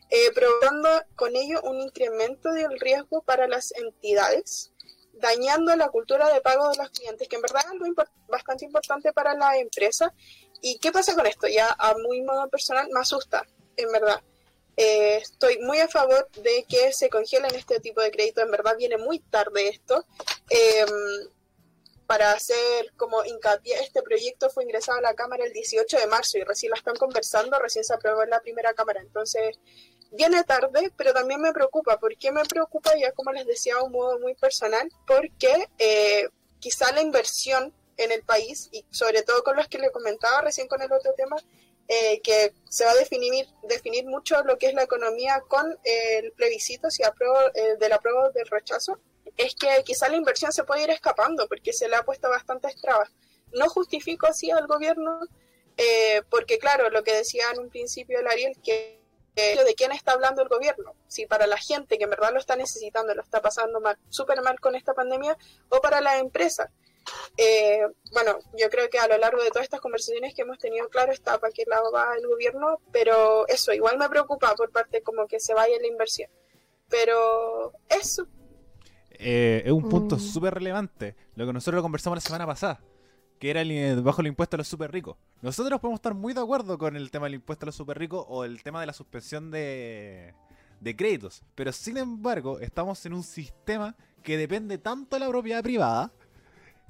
Eh, provocando con ello un incremento del riesgo para las entidades, dañando la cultura de pago de los clientes, que en verdad es algo bastante importante para la empresa. ¿Y qué pasa con esto? Ya a muy modo personal me asusta, en verdad. Eh, estoy muy a favor de que se congelen este tipo de crédito. En verdad viene muy tarde esto. Eh, para hacer como hincapié, este proyecto fue ingresado a la Cámara el 18 de marzo y recién la están conversando, recién se aprobó en la primera Cámara. Entonces, viene tarde, pero también me preocupa. ¿Por qué me preocupa? Ya como les decía, un modo muy personal, porque eh, quizá la inversión en el país, y sobre todo con los que le comentaba recién con el otro tema, eh, que se va a definir, definir mucho lo que es la economía con el plebiscito, si apruebo, eh, del apruebo del rechazo, es que quizá la inversión se puede ir escapando porque se le ha puesto bastantes trabas. No justifico así al gobierno eh, porque claro, lo que decía en un principio el Ariel, que de quién está hablando el gobierno, si para la gente que en verdad lo está necesitando, lo está pasando mal, súper mal con esta pandemia, o para la empresa. Eh, bueno, yo creo que a lo largo de todas estas conversaciones que hemos tenido, claro, está para qué lado va el gobierno, pero eso igual me preocupa por parte como que se vaya la inversión. Pero eso. Eh, es un punto Mm. súper relevante, lo que nosotros lo conversamos la semana pasada, que era el, bajo el impuesto a los super ricos. Nosotros podemos estar muy de acuerdo con el tema del impuesto a los super ricos o el tema de la suspensión de, de créditos, pero sin embargo estamos en un sistema que depende tanto de la propiedad privada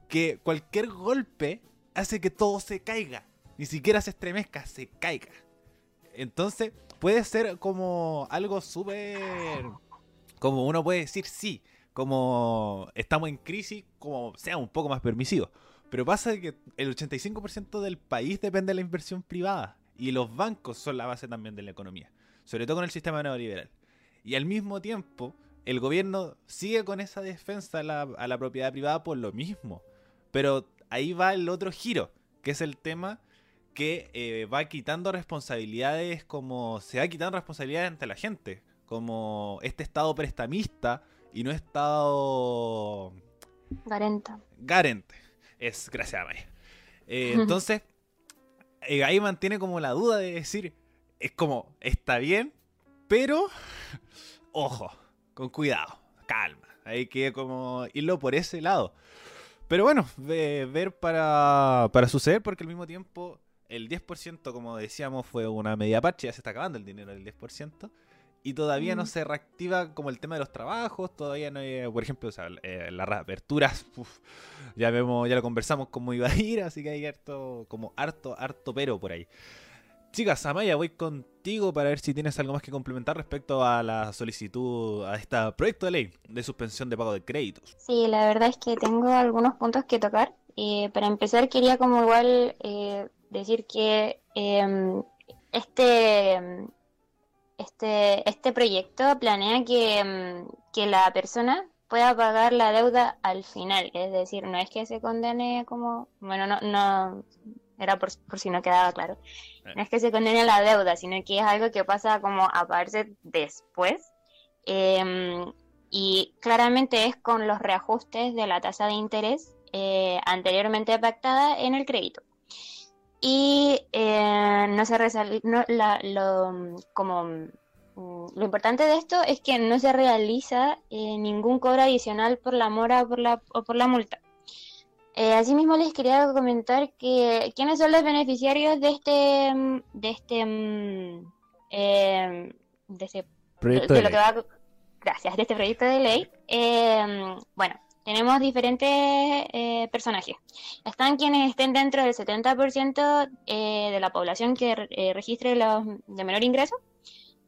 que cualquier golpe hace que todo se caiga. Ni siquiera se estremezca, se caiga. Entonces, puede ser como algo súper. Como uno puede decir sí, como estamos en crisis, como sea un poco más permisivo. Pero pasa que el 85% del país depende de la inversión privada. Y los bancos son la base también de la economía. Sobre todo con el sistema neoliberal. Y al mismo tiempo, el gobierno sigue con esa defensa a la, a la propiedad privada por lo mismo. Pero ahí va el otro giro, que es el tema que eh, va quitando responsabilidades como se va quitando responsabilidades ante la gente. Como este estado prestamista y no estado Garenta. garante. Es gracias a Maya. Eh, entonces, eh, ahí mantiene como la duda de decir, es como, está bien, pero, ojo, con cuidado, calma. Hay que como irlo por ese lado. Pero bueno, ve- ver para, para suceder, porque al mismo tiempo el 10%, como decíamos, fue una media parche, ya se está acabando el dinero del 10%. Y todavía no Mm. se reactiva como el tema de los trabajos, todavía no hay, por ejemplo, o sea, eh, las reaperturas, <laughs> uf, ya vemos, ya lo conversamos cómo iba a ir, así que hay harto, como harto, harto pero por ahí. Chicas, Amaya, voy contigo para ver si tienes algo más que complementar respecto a la solicitud, a este proyecto de ley de suspensión de pago de créditos. Sí, la verdad es que tengo algunos puntos que tocar. Eh, para empezar, quería como igual eh, decir que em, este, este, este proyecto planea que, em, que la persona pueda pagar la deuda al final. Es decir, no es que se condene como, bueno, no, no era por, por si no quedaba claro. No es que se condene la deuda, sino que es algo que pasa como a pagarse después. Em, y claramente es con los reajustes de la tasa de interés eh, anteriormente pactada en el crédito. Y eh, no se resal- no, la- lo, como, mm, lo importante de esto es que no se realiza eh, ningún cobro adicional por la mora o por la, o por la multa. Eh, asimismo les quería comentar que quiénes son los beneficiarios de este mm, de este mm, de este Proyecto de de lo ley. que va gracias de este proyecto de ley eh, bueno tenemos diferentes eh, personajes. Están quienes estén dentro del 70% eh, de la población que eh, registre los de menor ingreso.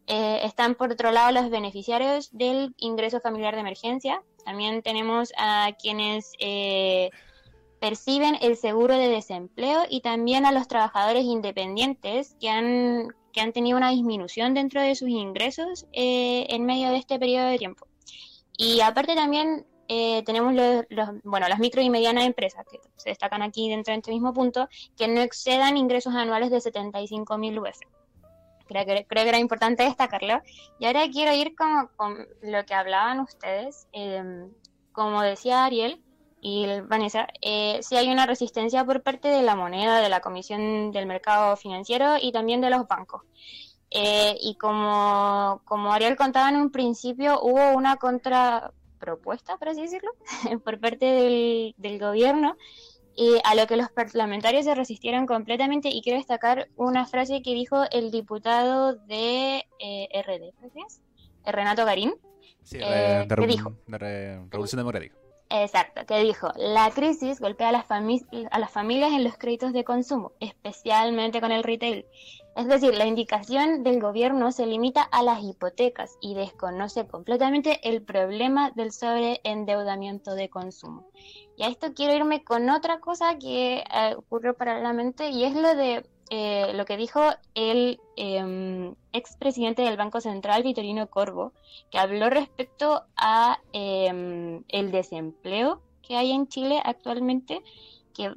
Eh, están por otro lado los beneficiarios del ingreso familiar de emergencia. También tenemos a quienes eh, perciben el seguro de desempleo y también a los trabajadores independientes que han, que han tenido una disminución dentro de sus ingresos eh, en medio de este periodo de tiempo. Y aparte también eh, tenemos los, los- bueno, las micro y medianas empresas que se destacan aquí dentro de este mismo punto, que no excedan ingresos anuales de 75 mil UF. Creo que, creo que era importante destacarlo. Y ahora quiero ir con, con lo que hablaban ustedes. eh, como decía Ariel, y Vanessa, eh, sí hay una resistencia por parte de la moneda, de la Comisión del Mercado Financiero y también de los bancos. Eh, y como, como Ariel contaba en un principio, hubo una contrapropuesta, por así decirlo, <laughs> por parte del, del gobierno, eh, a lo que los parlamentarios se resistieron completamente. Y quiero destacar una frase que dijo el diputado de eh, RD, es, Renato Garín, Sí, Eh, de, de re- Revolución Democrática. Exacto, que dijo, la crisis golpea a las, a las familias en los créditos de consumo, especialmente con el retail. Es decir, la indicación del gobierno se limita a las hipotecas y desconoce completamente el problema del sobreendeudamiento de consumo. Y a esto quiero irme con otra cosa que eh, ocurrió paralelamente y es lo de eh, lo que dijo el eh, expresidente del Banco Central, Vitorino Corvo, que habló respecto a eh, el desempleo que hay en Chile actualmente, que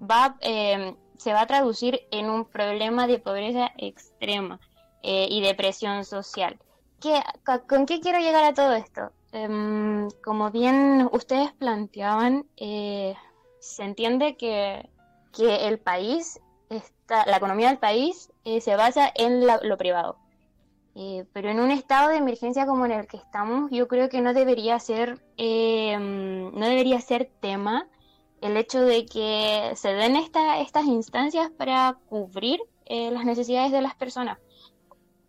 va, eh, se va a traducir en un problema de pobreza extrema eh, y depresión social. ¿Qué, ¿Con qué quiero llegar a todo esto? Em, como bien ustedes planteaban, eh, se entiende que, que, el país, la economía del país eh, se basa en lo privado. Eh, pero en un estado de emergencia como en el que estamos, yo creo que no debería ser, em, no debería ser tema el hecho de que se den esta, estas instancias para cubrir las necesidades de las personas.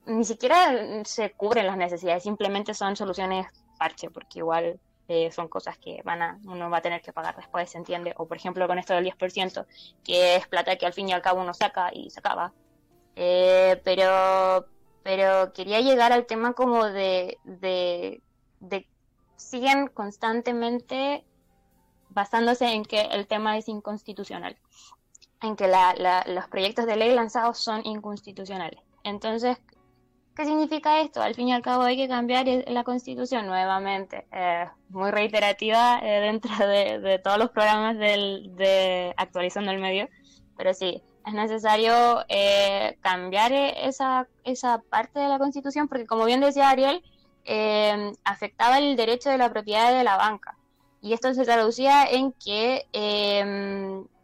Ni siquiera se cubren las necesidades, simplemente son soluciones parche, porque igual eh, son cosas que van a, uno va a tener que pagar después, ¿se entiende? O por ejemplo con esto del 10%, que es plata que al fin y al cabo uno saca y se acaba. Eh, pero, pero quería llegar al tema como de, de, de siguen constantemente basándose en que el tema es inconstitucional, en que la, la, los proyectos de ley lanzados son inconstitucionales. Entonces, ¿Qué significa esto? Al fin y al cabo hay que cambiar la constitución nuevamente. Eh, muy reiterativa eh, <laughs> dentro de, todos los programas de actualizando el medio, pero sí, es necesario eh, cambiar esa, esa parte de la constitución porque como bien decía Ariel, afectaba el derecho de la propiedad de la banca. Y esto se traducía en que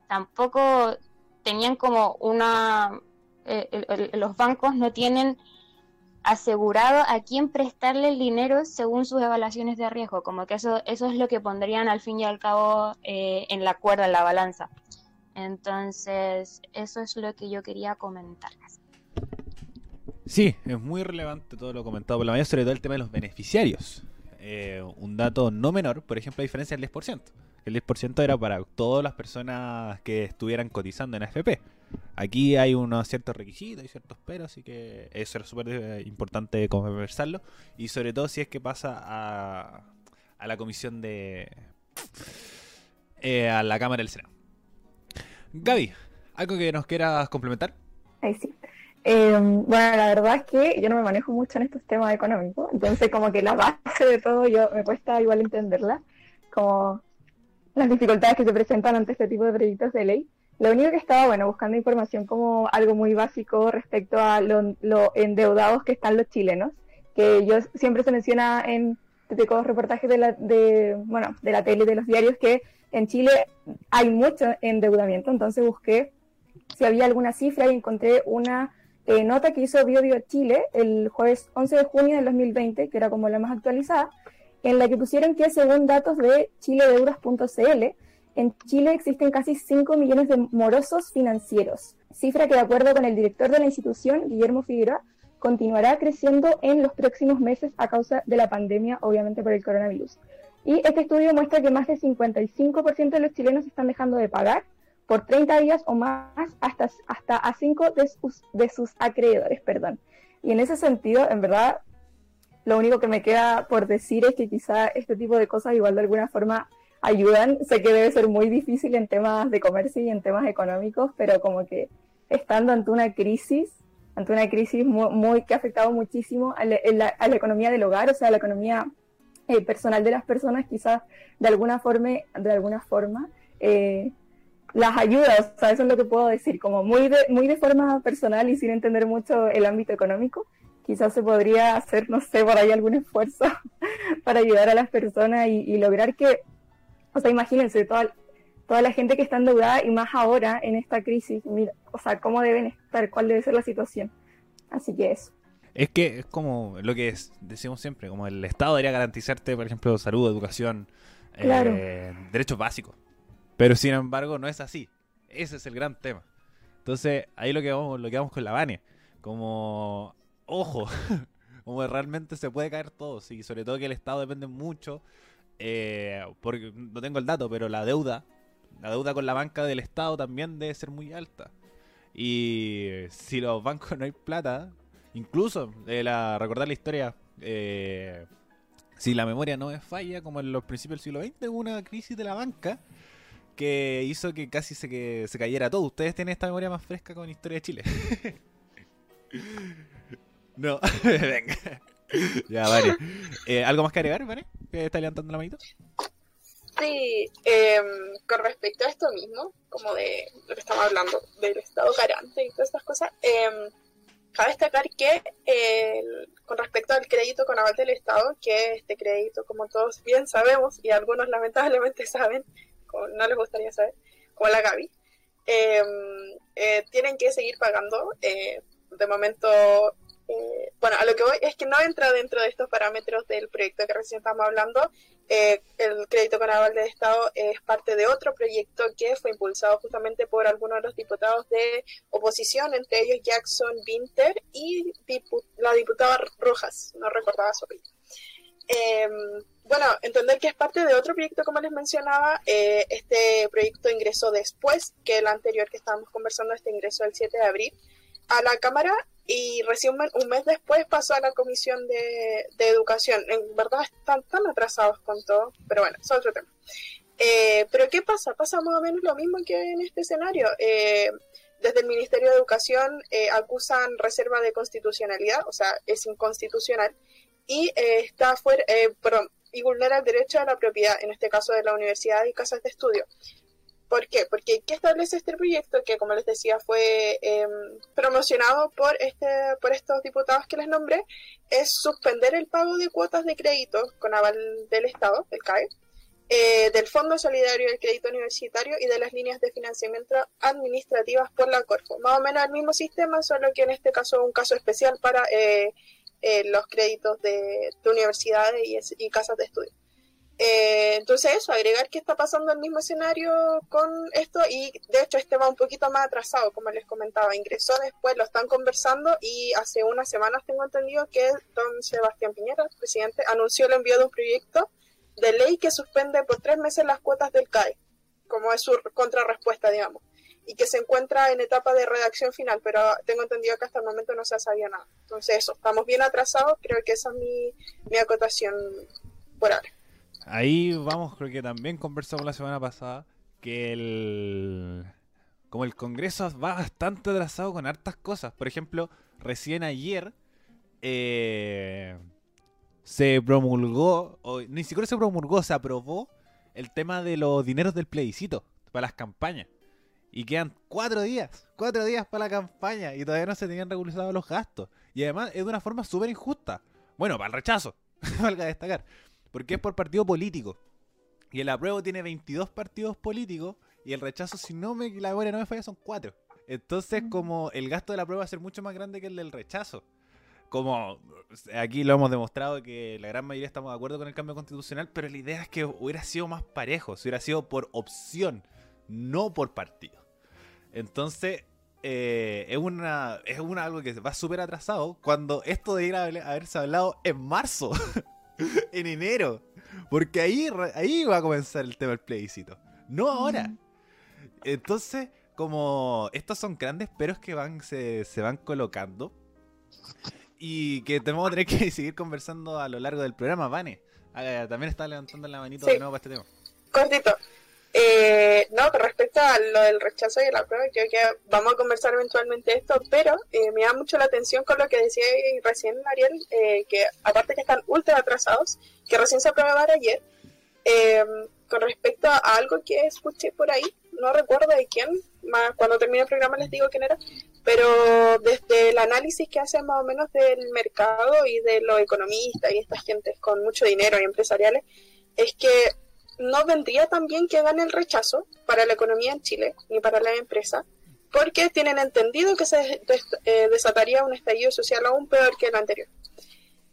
tampoco tenían como una... los bancos no tienen asegurado a quién prestarle el dinero según sus evaluaciones de riesgo, como que eso, eso es lo que pondrían al fin y al cabo eh, en la cuerda, en la balanza. Entonces, eso es lo que yo quería comentarles. Sí, es muy relevante todo lo comentado por la mayoría, sobre todo el tema de los beneficiarios. Eh, un dato no menor, por ejemplo, a diferencia del 10%. El 10% era para todas las personas que estuvieran cotizando en AFP. Aquí hay unos ciertos requisitos y ciertos peros, así que eso es súper eh, importante conversarlo. Y sobre todo si es que pasa a, a la comisión de... Eh, a la Cámara del Senado. Gaby, ¿algo que nos quieras complementar? Ahí sí. Em, bueno, la verdad es que yo no me manejo mucho en estos temas económicos, entonces como que la base de todo yo me cuesta igual entenderla, como las dificultades que se presentan ante este tipo de proyectos de ley. Lo único que estaba, bueno, buscando información como algo muy básico respecto a lo, endeudados que están los chilenos, que yo siempre se menciona en típicos reportajes de la, de, bueno, de la tele, de los diarios, que en Chile hay mucho endeudamiento, entonces busqué si había alguna cifra y encontré una eh, nota que hizo BioBio Chile el jueves 11 de junio del 2020, que era como la más actualizada, en la que pusieron que según datos de chiledeudas.cl, en Chile existen casi 5 millones de morosos financieros, cifra que de acuerdo con el director de la institución, Guillermo Figueroa, continuará creciendo en los próximos meses a causa de la pandemia, obviamente por el coronavirus. Y este estudio muestra que más del 55% de los chilenos están dejando de pagar por 30 días o más hasta, hasta a 5 de sus, de sus acreedores. Perdón. Y en ese sentido, en verdad, lo único que me queda por decir es que quizá este tipo de cosas igual de alguna forma ayudan. Sé que debe ser muy difícil en temas de comercio y en temas económicos, pero como que estando ante una crisis, ante una crisis muy, que ha afectado muchísimo a la, economía del hogar, o sea, a la economía eh, personal de las personas, quizás de alguna forma, de alguna forma eh, las ayudas, o sea, eso es lo que puedo decir, como muy de, muy de forma personal y sin entender mucho el ámbito económico, quizás se podría hacer, no sé, por ahí algún esfuerzo <laughs> para ayudar a las personas y, lograr que, o sea, imagínense, toda, toda la gente que está endeudada y más ahora en esta crisis, mira, o sea, cómo deben estar, cuál debe ser la situación. Así que eso. Es que es como lo que decimos siempre, como el Estado debería garantizarte, por ejemplo, salud, educación, eh, derechos básicos. Pero sin embargo no es así. Ese es el gran tema. Entonces, ahí lo que vamos, lo que vamos con la Vania. Como, ojo, <laughs> como realmente se puede caer todo. Sí, sobre todo que el Estado depende mucho. Eh, porque no tengo el dato, pero la deuda, la deuda con la banca del Estado también debe ser muy alta. Y si los bancos <laughs> no hay plata, incluso eh, la, recordar la historia, eh, si la memoria no es falla, como en los principios del siglo XX, hubo una crisis de la banca que hizo que casi se, que, se cayera todo. Ustedes tienen esta memoria más fresca con Historia de Chile. <laughs> no, <laughs> venga. <laughs> ya, vale. Eh, ¿Algo más que agregar, vale? ¿Que está levantando la manito? Sí, em, con respecto a esto mismo, como de lo que estamos hablando, del Estado garante y todas estas cosas, eh, cabe destacar que con respecto al crédito con aval del Estado, que este crédito, como todos bien sabemos, y algunos lamentablemente <laughs> saben, no les gustaría saber, como la Gaby, em, eh, tienen que seguir pagando. Eh, de momento eh, bueno, a lo que voy es que no entra dentro de estos parámetros del proyecto que recién estamos hablando. Eh, el crédito con aval del Estado es parte de otro proyecto que fue impulsado justamente por algunos de los diputados de oposición, entre ellos Jackson Winter y la diputada Rojas, no recordaba su apellido. Em, bueno, entender que es parte de otro proyecto, como les mencionaba, eh, este proyecto ingresó después que el anterior que estábamos conversando, este ingresó el 7 de abril a la Cámara y recién un mes después pasó a la Comisión de, Educación. En verdad están tan atrasados con todo, pero bueno, es otro tema. Eh, pero ¿qué pasa? Pasa más o menos lo mismo que en este escenario. Eh, desde el Ministerio de Educación eh, acusan reserva de constitucionalidad, o sea, es inconstitucional, y está fuera, y vulnera el derecho a la propiedad, en este caso de la universidad y casas de estudio. ¿Por qué? Porque ¿qué establece este proyecto? Que como les decía fue em, promocionado por, este, por estos diputados que les nombré, es suspender el pago de cuotas de crédito con aval del Estado, del CAE, eh, del Fondo Solidario del Crédito Universitario y de las líneas de financiamiento administrativas por la Corfo. Más o menos el mismo sistema, solo que en este caso un caso especial para eh, eh, los créditos de, universidades y, y casas de estudio. Eh, entonces eso, agregar que está pasando el mismo escenario con esto y de hecho este va un poquito más atrasado, como les comentaba, ingresó después, lo están conversando y hace unas semanas tengo entendido que don Sebastián Piñera, presidente, anunció el envío de un proyecto de ley que suspende por tres meses las cuotas del CAE, como es su contrarrespuesta, digamos, y que se encuentra en etapa de redacción final, pero tengo entendido que hasta el momento no se sabía nada. Entonces eso, estamos bien atrasados, creo que esa es mi, mi acotación por ahora. Ahí vamos, creo que también conversamos la semana pasada que el como el Congreso va bastante atrasado con hartas cosas. Por ejemplo, recién ayer eh, se promulgó, o ni siquiera se promulgó, se aprobó el tema de los dineros del plebiscito para las campañas. Y quedan cuatro días, cuatro días para la campaña y todavía no se tenían regularizado los gastos. Y además es de una forma súper injusta. Bueno, para el rechazo, <laughs> valga destacar. Porque es por partido político. Y el apruebo tiene 22 partidos políticos y el rechazo, si no me la memoria no me falla, son 4. Entonces, como el gasto de la prueba va a ser mucho más grande que el del rechazo. Como aquí lo hemos demostrado que la gran mayoría estamos de acuerdo con el cambio constitucional, pero la idea es que hubiera sido más parejo, si hubiera sido por opción, no por partido. Entonces, eh, es una es una, algo que va súper atrasado cuando esto debería haberse hablado en marzo. <laughs> <laughs> en enero. Porque ahí, ahí va a comenzar el tema del plebiscito. No ahora. Entonces, como estos son grandes peros que van, se, van colocando. Y que tenemos que tener que <laughs> seguir conversando a lo largo del programa, Vane. Ah, también está levantando la manito de nuevo para este tema. Cortito. Eh, no, con respecto a lo del rechazo y la prueba, creo que vamos a conversar eventualmente esto, pero eh, me da mucho la atención con lo que decía recién Ariel, eh, que aparte que están ultra atrasados, que recién se aprobaron ayer, eh, con respecto a algo que escuché por ahí, no recuerdo de quién, más cuando termine el programa les digo quién era, pero desde el análisis que hacen más o menos del mercado y de los economistas y estas gentes con mucho dinero y empresariales, es que no vendría tan bien que gane el rechazo para la economía en Chile ni para la empresa, porque tienen entendido que se eh, desataría un estallido social aún peor que el anterior.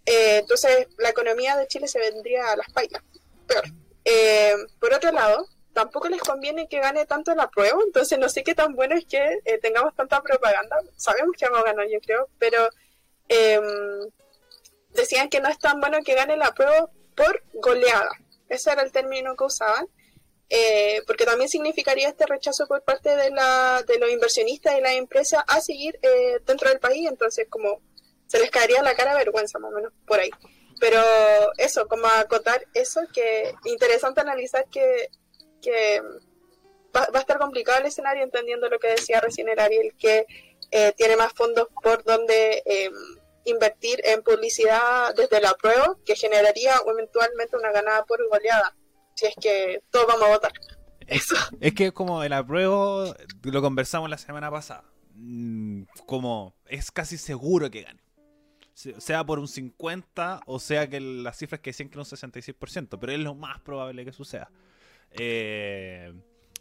Eh, entonces, la economía de Chile se vendría a las pailas, peor. Eh, por otro lado, tampoco les conviene que gane tanto la prueba, entonces no sé qué tan bueno es que tengamos tanta propaganda. Sabemos que vamos a ganar, yo creo, pero em, decían que no es tan bueno que gane la prueba por goleada ese era el término que usaban, eh, porque también significaría este rechazo por parte de, la, de los inversionistas y las empresas a seguir eh, dentro del país, entonces como se les caería la cara vergüenza más o menos por ahí. Pero eso, como acotar eso, que interesante analizar que, que va, a estar complicado el escenario entendiendo lo que decía recién el Ariel, que eh, tiene más fondos por donde em, invertir en publicidad desde la prueba, que generaría eventualmente una ganada por goleada. si es que todos vamos a votar. Eso. Es que es como el apruebo, lo conversamos la semana pasada. Mm, Como es casi seguro que gane. Se- Sea por un 50 o sea que las cifras que decían que era un 66%, pero es lo más probable que suceda. Eh,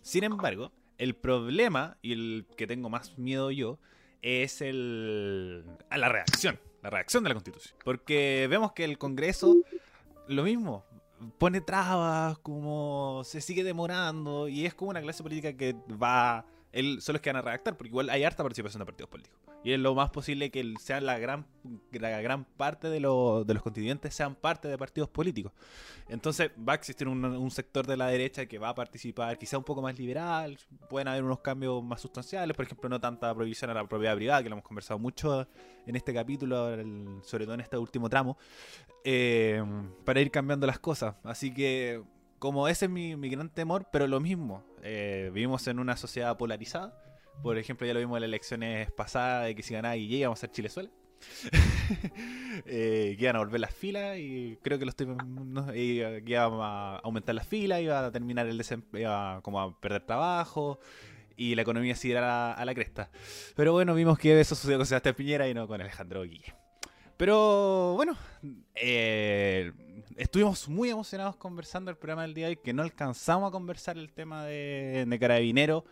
sin embargo, el problema y el que tengo más miedo yo es el a la reacción, la reacción de la Constitución, porque vemos que el Congreso lo mismo pone trabas, como se sigue demorando y es como una clase política que va él son los que van a redactar, porque igual hay harta participación de partidos políticos. Y es lo más posible que sean la gran, la gran parte de, lo- de los constituyentes sean parte de partidos políticos. Entonces va a existir un, un sector de la derecha que va a participar, quizá un poco más liberal, pueden haber unos cambios más sustanciales, por ejemplo, no tanta prohibición a la propiedad privada, que lo hemos conversado mucho en este capítulo, el- sobre todo en este último tramo, eh, para ir cambiando las cosas. Así que como ese es mi, mi gran temor, pero lo mismo, eh, vivimos en una sociedad polarizada. Por ejemplo, ya lo vimos en las elecciones pasadas de que si ganaba Guille íbamos a ser Chilezuela. <laughs> eh, que iban a volver las filas y creo que lo estoy no, que iban a aumentar las filas, iba a terminar el desempleo, iba como a perder trabajo y la economía se irá a la cresta. Pero bueno, vimos que eso sucedió con Sebastián Piñera y no con Alejandro Guille. Pero bueno, eh, estuvimos muy emocionados conversando el programa del día de hoy, que no alcanzamos a conversar el tema de, de Carabinero,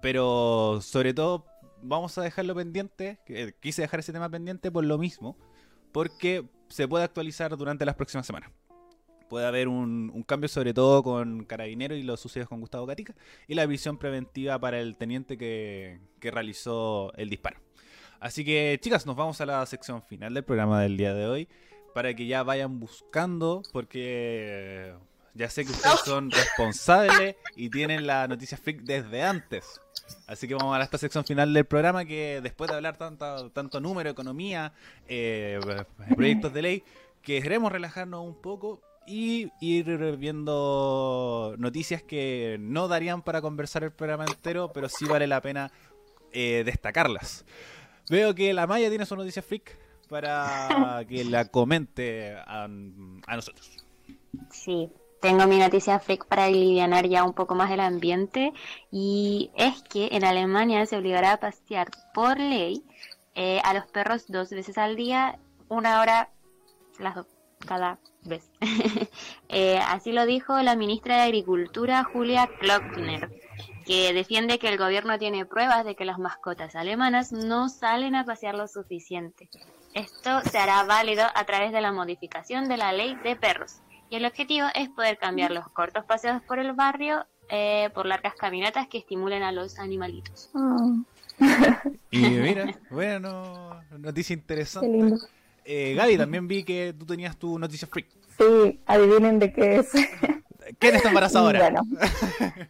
pero sobre todo vamos a dejarlo pendiente, eh, quise dejar ese tema pendiente por lo mismo, porque se puede actualizar durante las próximas semanas. Puede haber un, un cambio sobre todo con Carabinero y los sucedidos con Gustavo Gatica y la visión preventiva para el teniente que, que realizó el disparo. Así que, chicas, nos vamos a la sección final del programa del día de hoy para que ya vayan buscando, porque ya sé que ustedes son responsables y tienen la noticia freak desde antes. Así que vamos a esta sección final del programa que después de hablar tanto, tanto número, economía, eh, proyectos de ley, queremos relajarnos un poco y ir viendo noticias que no darían para conversar el programa entero, pero sí vale la pena eh, destacarlas. Veo que la Maya tiene su noticia freak para <laughs> que la comente a, a nosotros. Sí, tengo mi noticia freak para aliviar ya un poco más el ambiente y es que en Alemania se obligará a pasear por ley eh, a los perros dos veces al día, una hora las dos, cada vez. <laughs> Eh, así lo dijo la ministra de Agricultura Julia Klöckner, que defiende que el gobierno tiene pruebas de que las mascotas alemanas no salen a pasear lo suficiente. Esto se hará válido a través de la modificación de la ley de perros. Y el objetivo es poder cambiar los cortos paseos por el barrio eh, por largas caminatas que estimulen a los animalitos. <laughs> Y <laughs> mira, bueno, noticia qué interesante. lindo. Eh, Gaby, también vi que tú tenías tu noticia freak. Sí, adivinen de qué es. ¿Quién está embarazada ahora? Bueno. <laughs>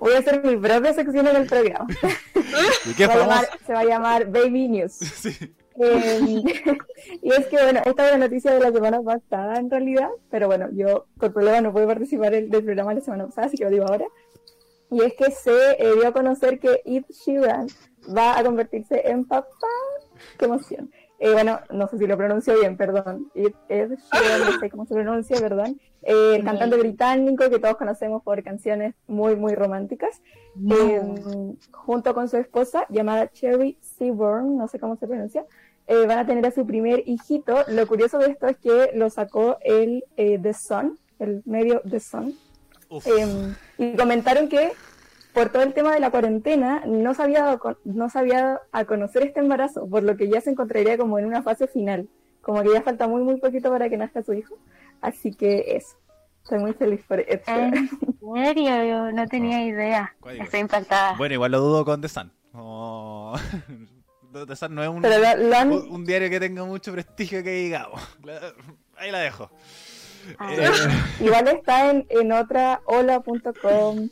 Voy a hacer mi propia sección en el programa. ¿Y qué Se va, a llamar, se va a llamar Baby News. Sí. Eh, <laughs> y es que, bueno, esta es la noticia de la semana pasada en realidad, pero bueno, yo por problema no pude participar del, del programa la semana pasada, así que lo digo ahora. Y es que se eh, dio a conocer que Ed Sheeran va a convertirse en papá. ¡Qué emoción! Eh, bueno, no sé si lo pronuncio bien, perdón. Ed, Sheeran, no sé cómo se pronuncia, perdón. Eh, el cantante británico que todos conocemos por canciones muy, muy románticas. Eh, junto con su esposa, llamada Cherry Seaborn, no sé cómo se pronuncia, eh, van a tener a su primer hijito. Lo curioso de esto es que lo sacó el eh, The Sun, el medio The Sun, eh, y comentaron que por todo el tema de la cuarentena no se había no se había dado a conocer este embarazo, por lo que ya se encontraría como en una fase final, como que ya falta muy muy poquito para que nazca su hijo, así que eso. Estoy muy feliz por Sheeran. ¿En serio? Yo no tenía idea. Estoy impactada. Bueno, igual lo dudo con The Sun. Oh, <laughs> The Sun no es un, Pero lo, lo han- un- un diario que tenga mucho prestigio que digamos. Ahí la dejo. Ah. Eh, <laughs> igual está en, en otra hola.com,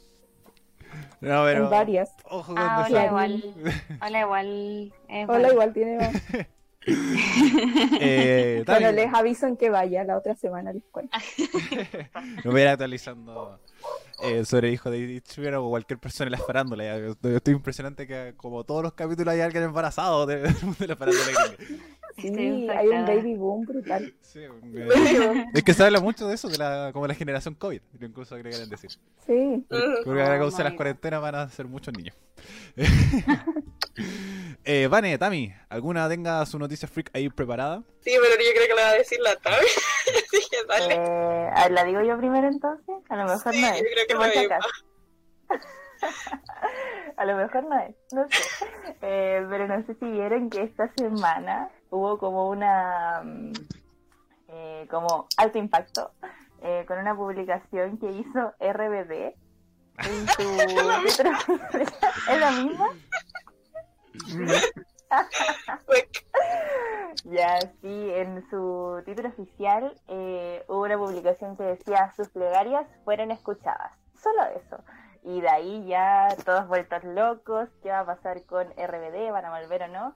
no, pero, en varias. Ojo con Ah, hola igual. <laughs> Hola igual. es Hola bueno. igual tiene... <laughs> Eh, Bueno, les aviso en que vaya la otra semana, les cuento. <laughs> Me voy a ir actualizando eh, sobre el hijo de Sheeran o cualquier persona en la farándula. ya. Estoy, estoy impresionante que como todos los capítulos hay alguien embarazado de, de la farándula. Sí, Estoy hay un baby boom brutal. <laughs> Sí, es que se habla mucho de eso, de la, como la generación COVID, incluso agregarían decir. Sí. Porque ahora causa las cuarentenas van a ser muchos niños. <laughs> eh, Vane, Tami, ¿alguna tenga su noticia freak ahí preparada? Sí, pero yo creo que le va a decir la Tavi. <laughs> Así que dale. Eh, a ver, ¿La digo yo primero entonces? A lo mejor Sí, no es. yo creo que la digo. acaso. A lo mejor no es, no sé. Eh, pero no sé si vieron que esta semana hubo como una. mm, eh, como alto impacto eh, con una publicación que hizo RBD en su. <laughs> ¿Es la misma? <laughs> <laughs> Ya, sí, en su título oficial eh, hubo una publicación que decía sus plegarias fueron escuchadas. Solo eso. Y de ahí ya todos vueltos locos, qué va a pasar con RBD, van a volver o no.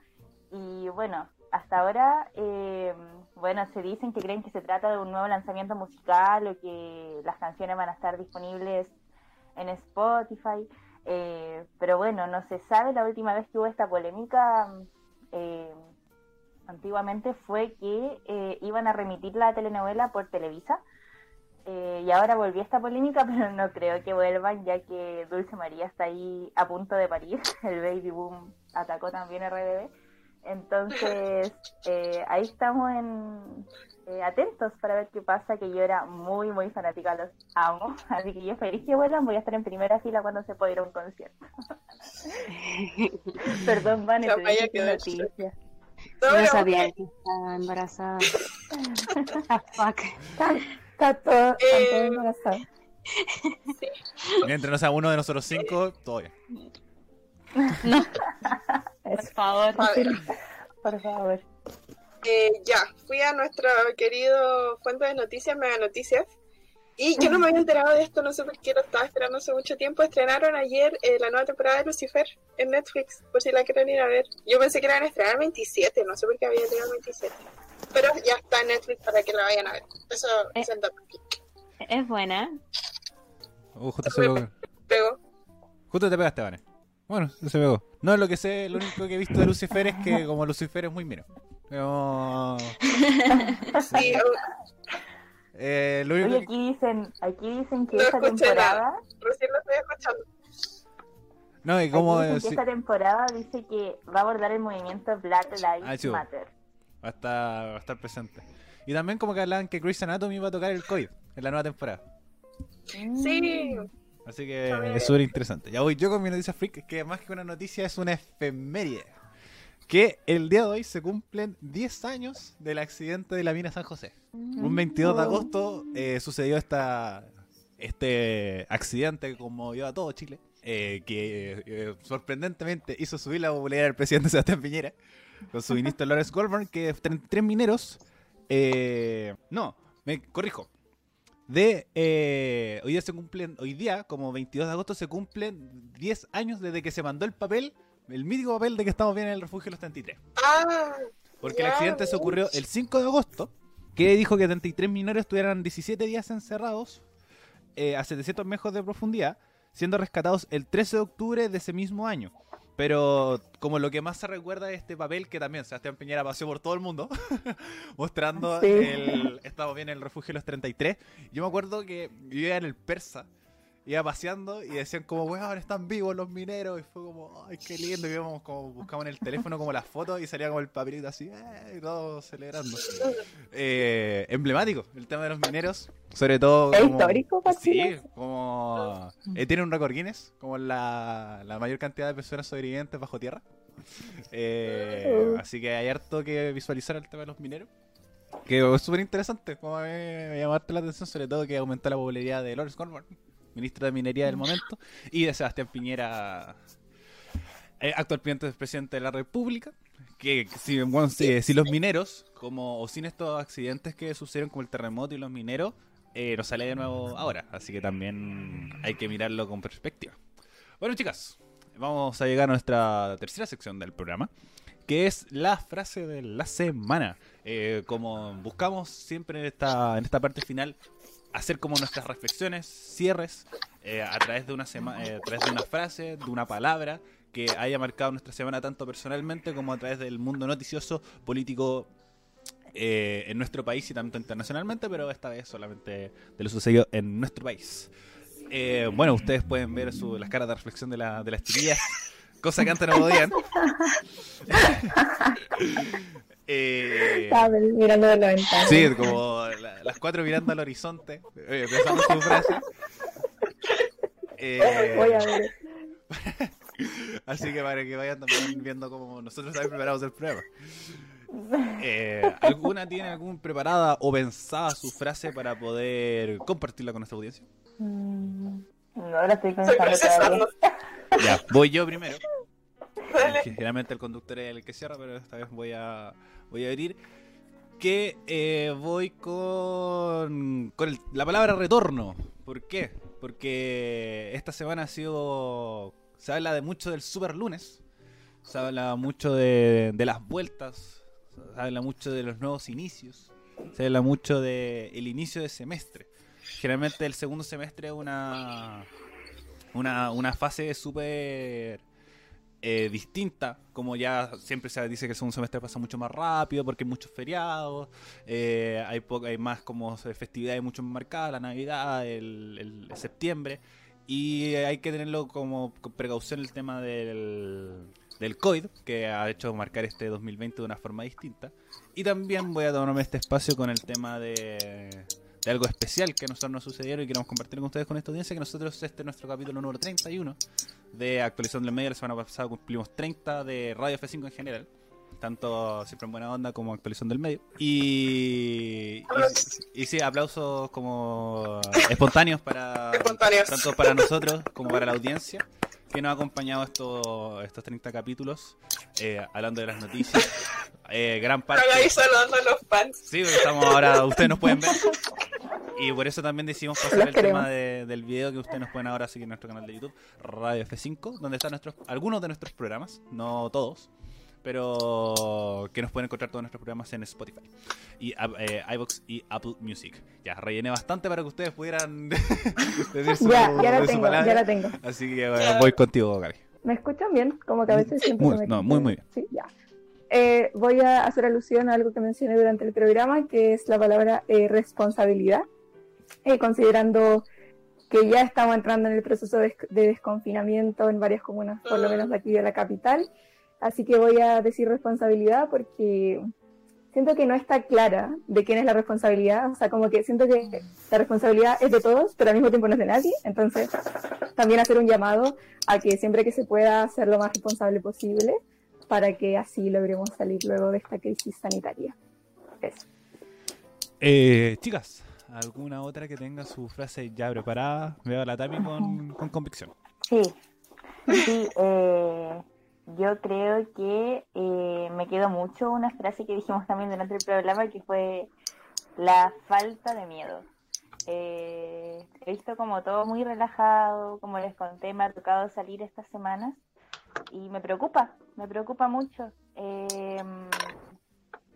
Y bueno, hasta ahora, eh, bueno, se dicen que creen que se trata de un nuevo lanzamiento musical o que las canciones van a estar disponibles en Spotify. Eh, pero bueno, no se sabe. La última vez que hubo esta polémica, eh, antiguamente fue que iban a remitir la telenovela por Televisa. Y ahora volvió esta polémica, <laughs> pero no creo que vuelvan, ya que Dulce María está ahí a punto de parir. <laughs> El baby boom atacó también RBD. Entonces, eh, ahí estamos en, eh, atentos para ver qué pasa, que yo era muy, muy fanática, los amo. <laughs> Así que yo feliz que vuelvan, voy a estar en primera fila cuando se pueda ir a un concierto. <laughs> Perdón, Vane, Ya te vaya dije que tu de- noticia. no, No sabía que estaba embarazada. <laughs> Ah, fuck. Está, está todo, está Eh, todo embarazado. Mientras no sea uno de nosotros cinco, todo bien. Por favor. <laughs> Por favor. eh, ya, fui a nuestro querido fuente de noticias, Mega Noticias. Y yo no me había enterado de esto, no sé por qué lo estaba esperando hace mucho tiempo. Estrenaron ayer eh, la nueva temporada de Lucifer en Netflix, por si la quieren ir a ver. Yo pensé que la iban a estrenar el 27, no sé por qué había llegado el 27. Pero ya está en Netflix para que la vayan a ver. Eso es el dato. Es buena. Uh, justo se pegó. Pego. Justo te pegaste, Vane. Bueno, se pegó. No, lo que sé, lo único que he visto de Lucifer es que como Lucifer es muy mino. Como, Sí, eh, lo Oye, único que... aquí dicen, aquí dicen que No esta temporada, recién lo estoy escuchando. No, y aquí como... dicen que sí, esta temporada dice que va a abordar el movimiento Black Lives Ah, sí, bueno. Matter. va, a estar, va a estar presente. Y también como que hablaban que Grey's Anatomy iba a tocar el COVID en la nueva temporada. Sí, Así que es súper interesante. Ya voy yo con mi noticia freak, que más que una noticia es una efeméride. Que el día de hoy se cumplen 10 años del accidente de la mina San José. Un 22 de agosto eh, sucedió esta, este accidente que conmovió a todo Chile. eh, que eh, sorprendentemente hizo subir la popularidad del presidente <laughs> Sebastián Piñera con su ministro Lawrence Goldberg, que 33 mineros. eh, no, me corrijo. De eh, hoy día se cumplen, hoy día, como 22 de agosto, se cumplen 10 años desde que se mandó el papel, el mítico papel de que estamos bien en el refugio de los 33. Ah, Porque el accidente se ocurrió el 5 de agosto, que dijo que 33 minores estuvieran 17 días encerrados eh, a 700 metros de profundidad, siendo rescatados el 13 de octubre de ese mismo año. Pero como lo que más se recuerda es este papel que también Sebastián Piñera paseó por todo el mundo, <laughs> mostrando Sí. el estamos bien en el refugio de los 33. Yo me acuerdo que yo iba en el Persa, iba paseando y decían como, weón, están vivos los mineros. Y fue como, ay, qué lindo. Y íbamos como, buscamos en el teléfono como las fotos y salía como el papelito así, eh, y todos celebrando. Eh, emblemático el tema de los mineros, sobre todo... Como- histórico Sí, como... eh, tiene un récord Guinness, como la, la mayor cantidad de personas sobrevivientes bajo tierra. Eh, así que hay harto que visualizar el tema de los mineros. Que es súper interesante, como a mí me llamó la atención, sobre todo que aumentó la popularidad de Lawrence Goldberg, ministro de Minería del momento, y de Sebastián Piñera, eh, actual presidente, de la República. Que si, bueno, si, si los mineros, como o sin estos accidentes que sucedieron como el terremoto y los mineros, eh, nos sale de nuevo ahora. Así que también hay que mirarlo con perspectiva. Bueno, chicas, vamos a llegar a nuestra tercera sección del programa, que es la frase de la semana. Eh, como buscamos siempre en esta, en esta parte final hacer como nuestras reflexiones, cierres, eh, a través de una sema- eh, a través de una frase, de una palabra que haya marcado nuestra semana tanto personalmente como a través del mundo noticioso, político eh, en nuestro país y tanto internacionalmente, pero esta vez solamente de lo sucedido en nuestro país. Bueno, ustedes pueden ver su, las caras de reflexión de, la, de las chiquillas, cosa que antes no podían. <laughs> eh, mirando de la ventana. Sí, como la, las cuatro mirando al horizonte, eh, pensando su frase. Eh, Voy a ver. <laughs> Así que para que vayan también viendo cómo nosotros también preparamos el programa. Eh, ¿Alguna tiene algún preparada o pensada su frase para poder compartirla con nuestra audiencia? Mm, No la estoy Estoy pensando. Ya, voy yo primero. <laughs> Generalmente el conductor es el que cierra, pero esta vez voy a, voy a abrir. Que eh, voy con, con el- la palabra retorno. ¿Por qué? Porque esta semana ha sido. Se habla de mucho del super lunes. Se habla mucho de, de las vueltas. Se habla mucho de los nuevos inicios. Se habla mucho del inicio de semestre. Generalmente el segundo semestre es una, una, una fase súper eh, distinta, como ya siempre se dice que el segundo semestre pasa mucho más rápido porque hay muchos feriados, eh, hay, hay más como festividades mucho más marcadas, la Navidad, el, el septiembre, y hay que tenerlo como precaución el tema del, del COVID, que ha hecho marcar este 2020 de una forma distinta. Y también voy a tomarme este espacio con el tema de, de algo especial que a nosotros nos sucedieron y queremos compartir con ustedes con esta audiencia, que nosotros este es nuestro capítulo número 31 de actualización del medio. La semana pasada cumplimos 30 de Radio F5 en general. Tanto siempre en buena onda como actualización del medio. Y, y, y sí, aplausos como espontáneos para Espontáneos. tanto para nosotros como para la audiencia que nos ha acompañado estos, estos 30 capítulos eh, hablando de las noticias. Eh, gran parte. Están ahí saludando a los fans. Sí, estamos ahora, ustedes nos pueden ver. Y por eso también decidimos <laughs> pasar Los el queremos. tema de- del video que ustedes nos pueden ahora seguir en nuestro canal de YouTube, Radio F5, donde están nuestros, algunos de nuestros programas, no todos, pero que nos pueden encontrar todos nuestros programas en Spotify, y eh, iVoox y Apple Music. Ya, rellené bastante para que ustedes pudieran <laughs> decir su, Ya, ya la tengo, palabra. ya la tengo. Así que bueno, voy contigo, Gaby. ¿Me escuchan bien? Como que a veces siento Muy- me no, muy, muy bien. Sí, ya. Eh, voy a hacer alusión a algo que mencioné durante el programa, que es la palabra eh, responsabilidad, Eh, considerando que ya estamos entrando en el proceso de, de desconfinamiento en varias comunas, por lo menos de aquí de la capital. Así que voy a decir responsabilidad porque siento que no está clara de quién es la responsabilidad. O sea, como que siento que la responsabilidad es de todos, pero al mismo tiempo no es de nadie. Entonces, también hacer un llamado a que siempre que se pueda ser lo más responsable posible para que así logremos salir luego de esta crisis sanitaria. Eso. Eh, chicas, ¿alguna otra que tenga su frase ya preparada? Veo a la Tami con, con convicción. Sí, sí, eh, yo creo que eh, me quedó mucho una frase que dijimos también durante el programa que fue la falta de miedo. Eh, he visto como todo muy relajado, como les conté, me ha tocado salir estas semanas y me preocupa, me preocupa mucho. Eh,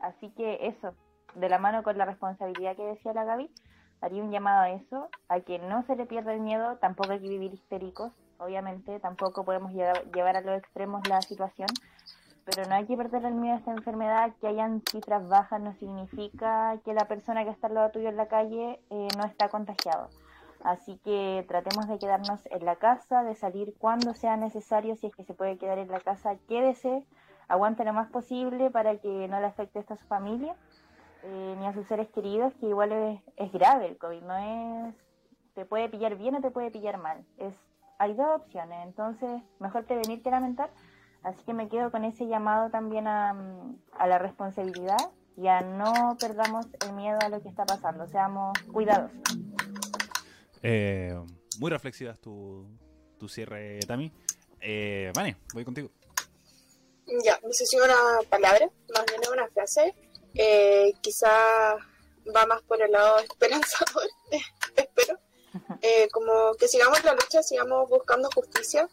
así que eso, de la mano con la responsabilidad que decía la Gaby, haría un llamado a eso, a que no se le pierda el miedo, tampoco hay que vivir histéricos, obviamente, tampoco podemos llevar, llevar a los extremos la situación, pero no hay que perder el miedo a esta enfermedad, que hayan cifras bajas no significa que la persona que está al lado tuyo en la calle eh, no está contagiado. Así que tratemos de quedarnos en la casa, de salir cuando sea necesario, si es que se puede quedar en la casa, quédese, aguante lo más posible para que no le afecte esto a su familia eh, ni a sus seres queridos, que igual es, es grave el COVID, no es, te puede pillar bien o te puede pillar mal, es, hay dos opciones, entonces mejor prevenir que lamentar, así que me quedo con ese llamado también a, mm, a la responsabilidad y a no perdamos el miedo a lo que está pasando, seamos cuidadosos. Eh, muy reflexivas tu, tu cierre, Tami. Eh, Vane, voy contigo. Ya, sé si una palabra, más bien una frase. Eh, quizá va más por el lado <laughs> esperanzador, <laughs> espero. Eh, como que sigamos la lucha, sigamos buscando justicia.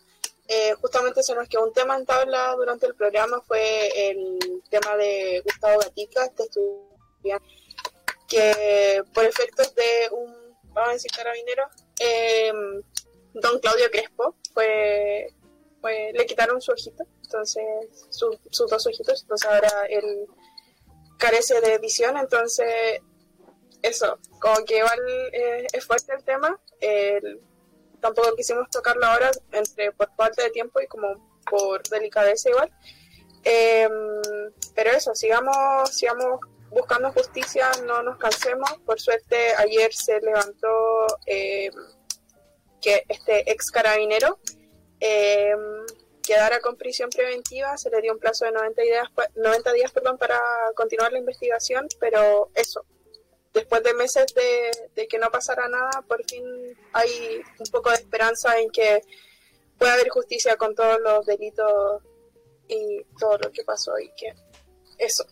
Eh, justamente se nos quedó un tema en tabla durante el programa, fue el tema de Gustavo Gatica, este estudiante que por efectos de un, vamos a decir carabinero, eh, don Claudio Crespo, fue le quitaron su ojito, entonces su- sus dos ojitos, entonces ahora él carece de visión, entonces eso, como que igual eh, es fuerte el tema, el- tampoco quisimos tocarlo ahora entre por falta de tiempo y como por delicadeza igual. Em, pero eso, sigamos, sigamos buscando justicia, no nos cansemos. Por suerte ayer se levantó em, que este ex carabinero em, quedara con prisión preventiva, se le dio un plazo de 90 días, pa- 90 días perdón, para continuar la investigación, pero eso, después de meses de, de que no pasara nada, por fin hay un poco de esperanza en que pueda haber justicia con todos los delitos y todo lo que pasó y que eso,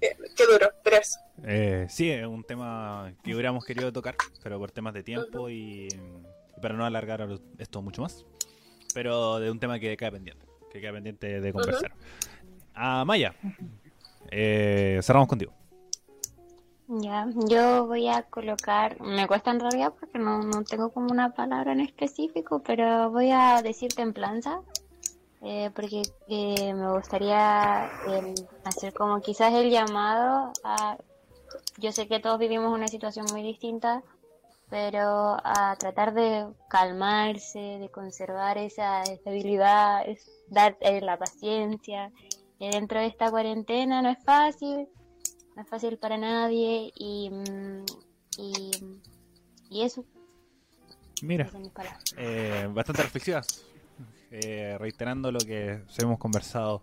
que duro, pero eso. Eh, sí, es un tema que hubiéramos querido tocar, pero por temas de tiempo y, y para no alargar esto mucho más. Pero de un tema que queda pendiente, que queda pendiente de conversar. A Maya, eh, cerramos contigo. Ya, yo voy a colocar, me cuesta en realidad porque no, no tengo como una palabra en específico, pero voy a decir templanza, eh, porque eh, me gustaría eh, hacer como quizás el llamado a, yo sé que todos vivimos una situación muy distinta, pero a tratar de calmarse, de conservar esa estabilidad, es dar eh, la paciencia. Eh, dentro de esta cuarentena no es fácil, no es fácil para nadie y, mm, y, y eso, Mira, eh, bastante reflexivas, eh, reiterando lo que hemos conversado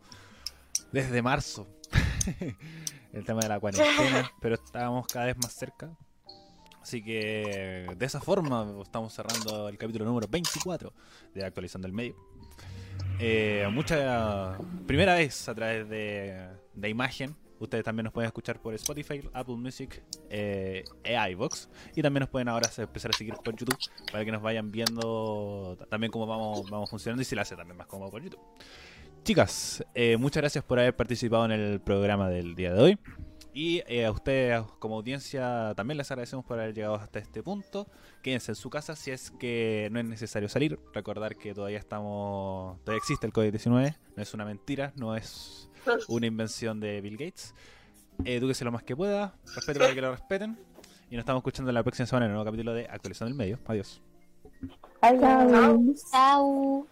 desde marzo, <laughs> el tema de la cuarentena, <laughs> pero estábamos cada vez más cerca. Así que de esa forma estamos cerrando el capítulo número 24 de Actualizando el Medio. Eh, mucha primera vez a través de, de imagen. Ustedes también nos pueden escuchar por Spotify, Apple Music eh, e iVoox. Y también nos pueden ahora empezar a seguir por YouTube para que nos vayan viendo también cómo vamos, vamos funcionando y si la hace también más cómodo por YouTube. Chicas, eh, muchas gracias por haber participado en el programa del día de hoy. Y eh, a ustedes como audiencia también les agradecemos por haber llegado hasta este punto. Quédense en su casa si es que no es necesario salir. Recordar que todavía estamos, todavía existe el COVID-19, no es una mentira, no es <laughs> una invención de Bill Gates. Edúquese lo más que pueda, respete para que lo respeten. Y nos estamos escuchando la próxima semana en el nuevo capítulo de Actualizando el Medio. Adiós. Adiós. Chao. Chao.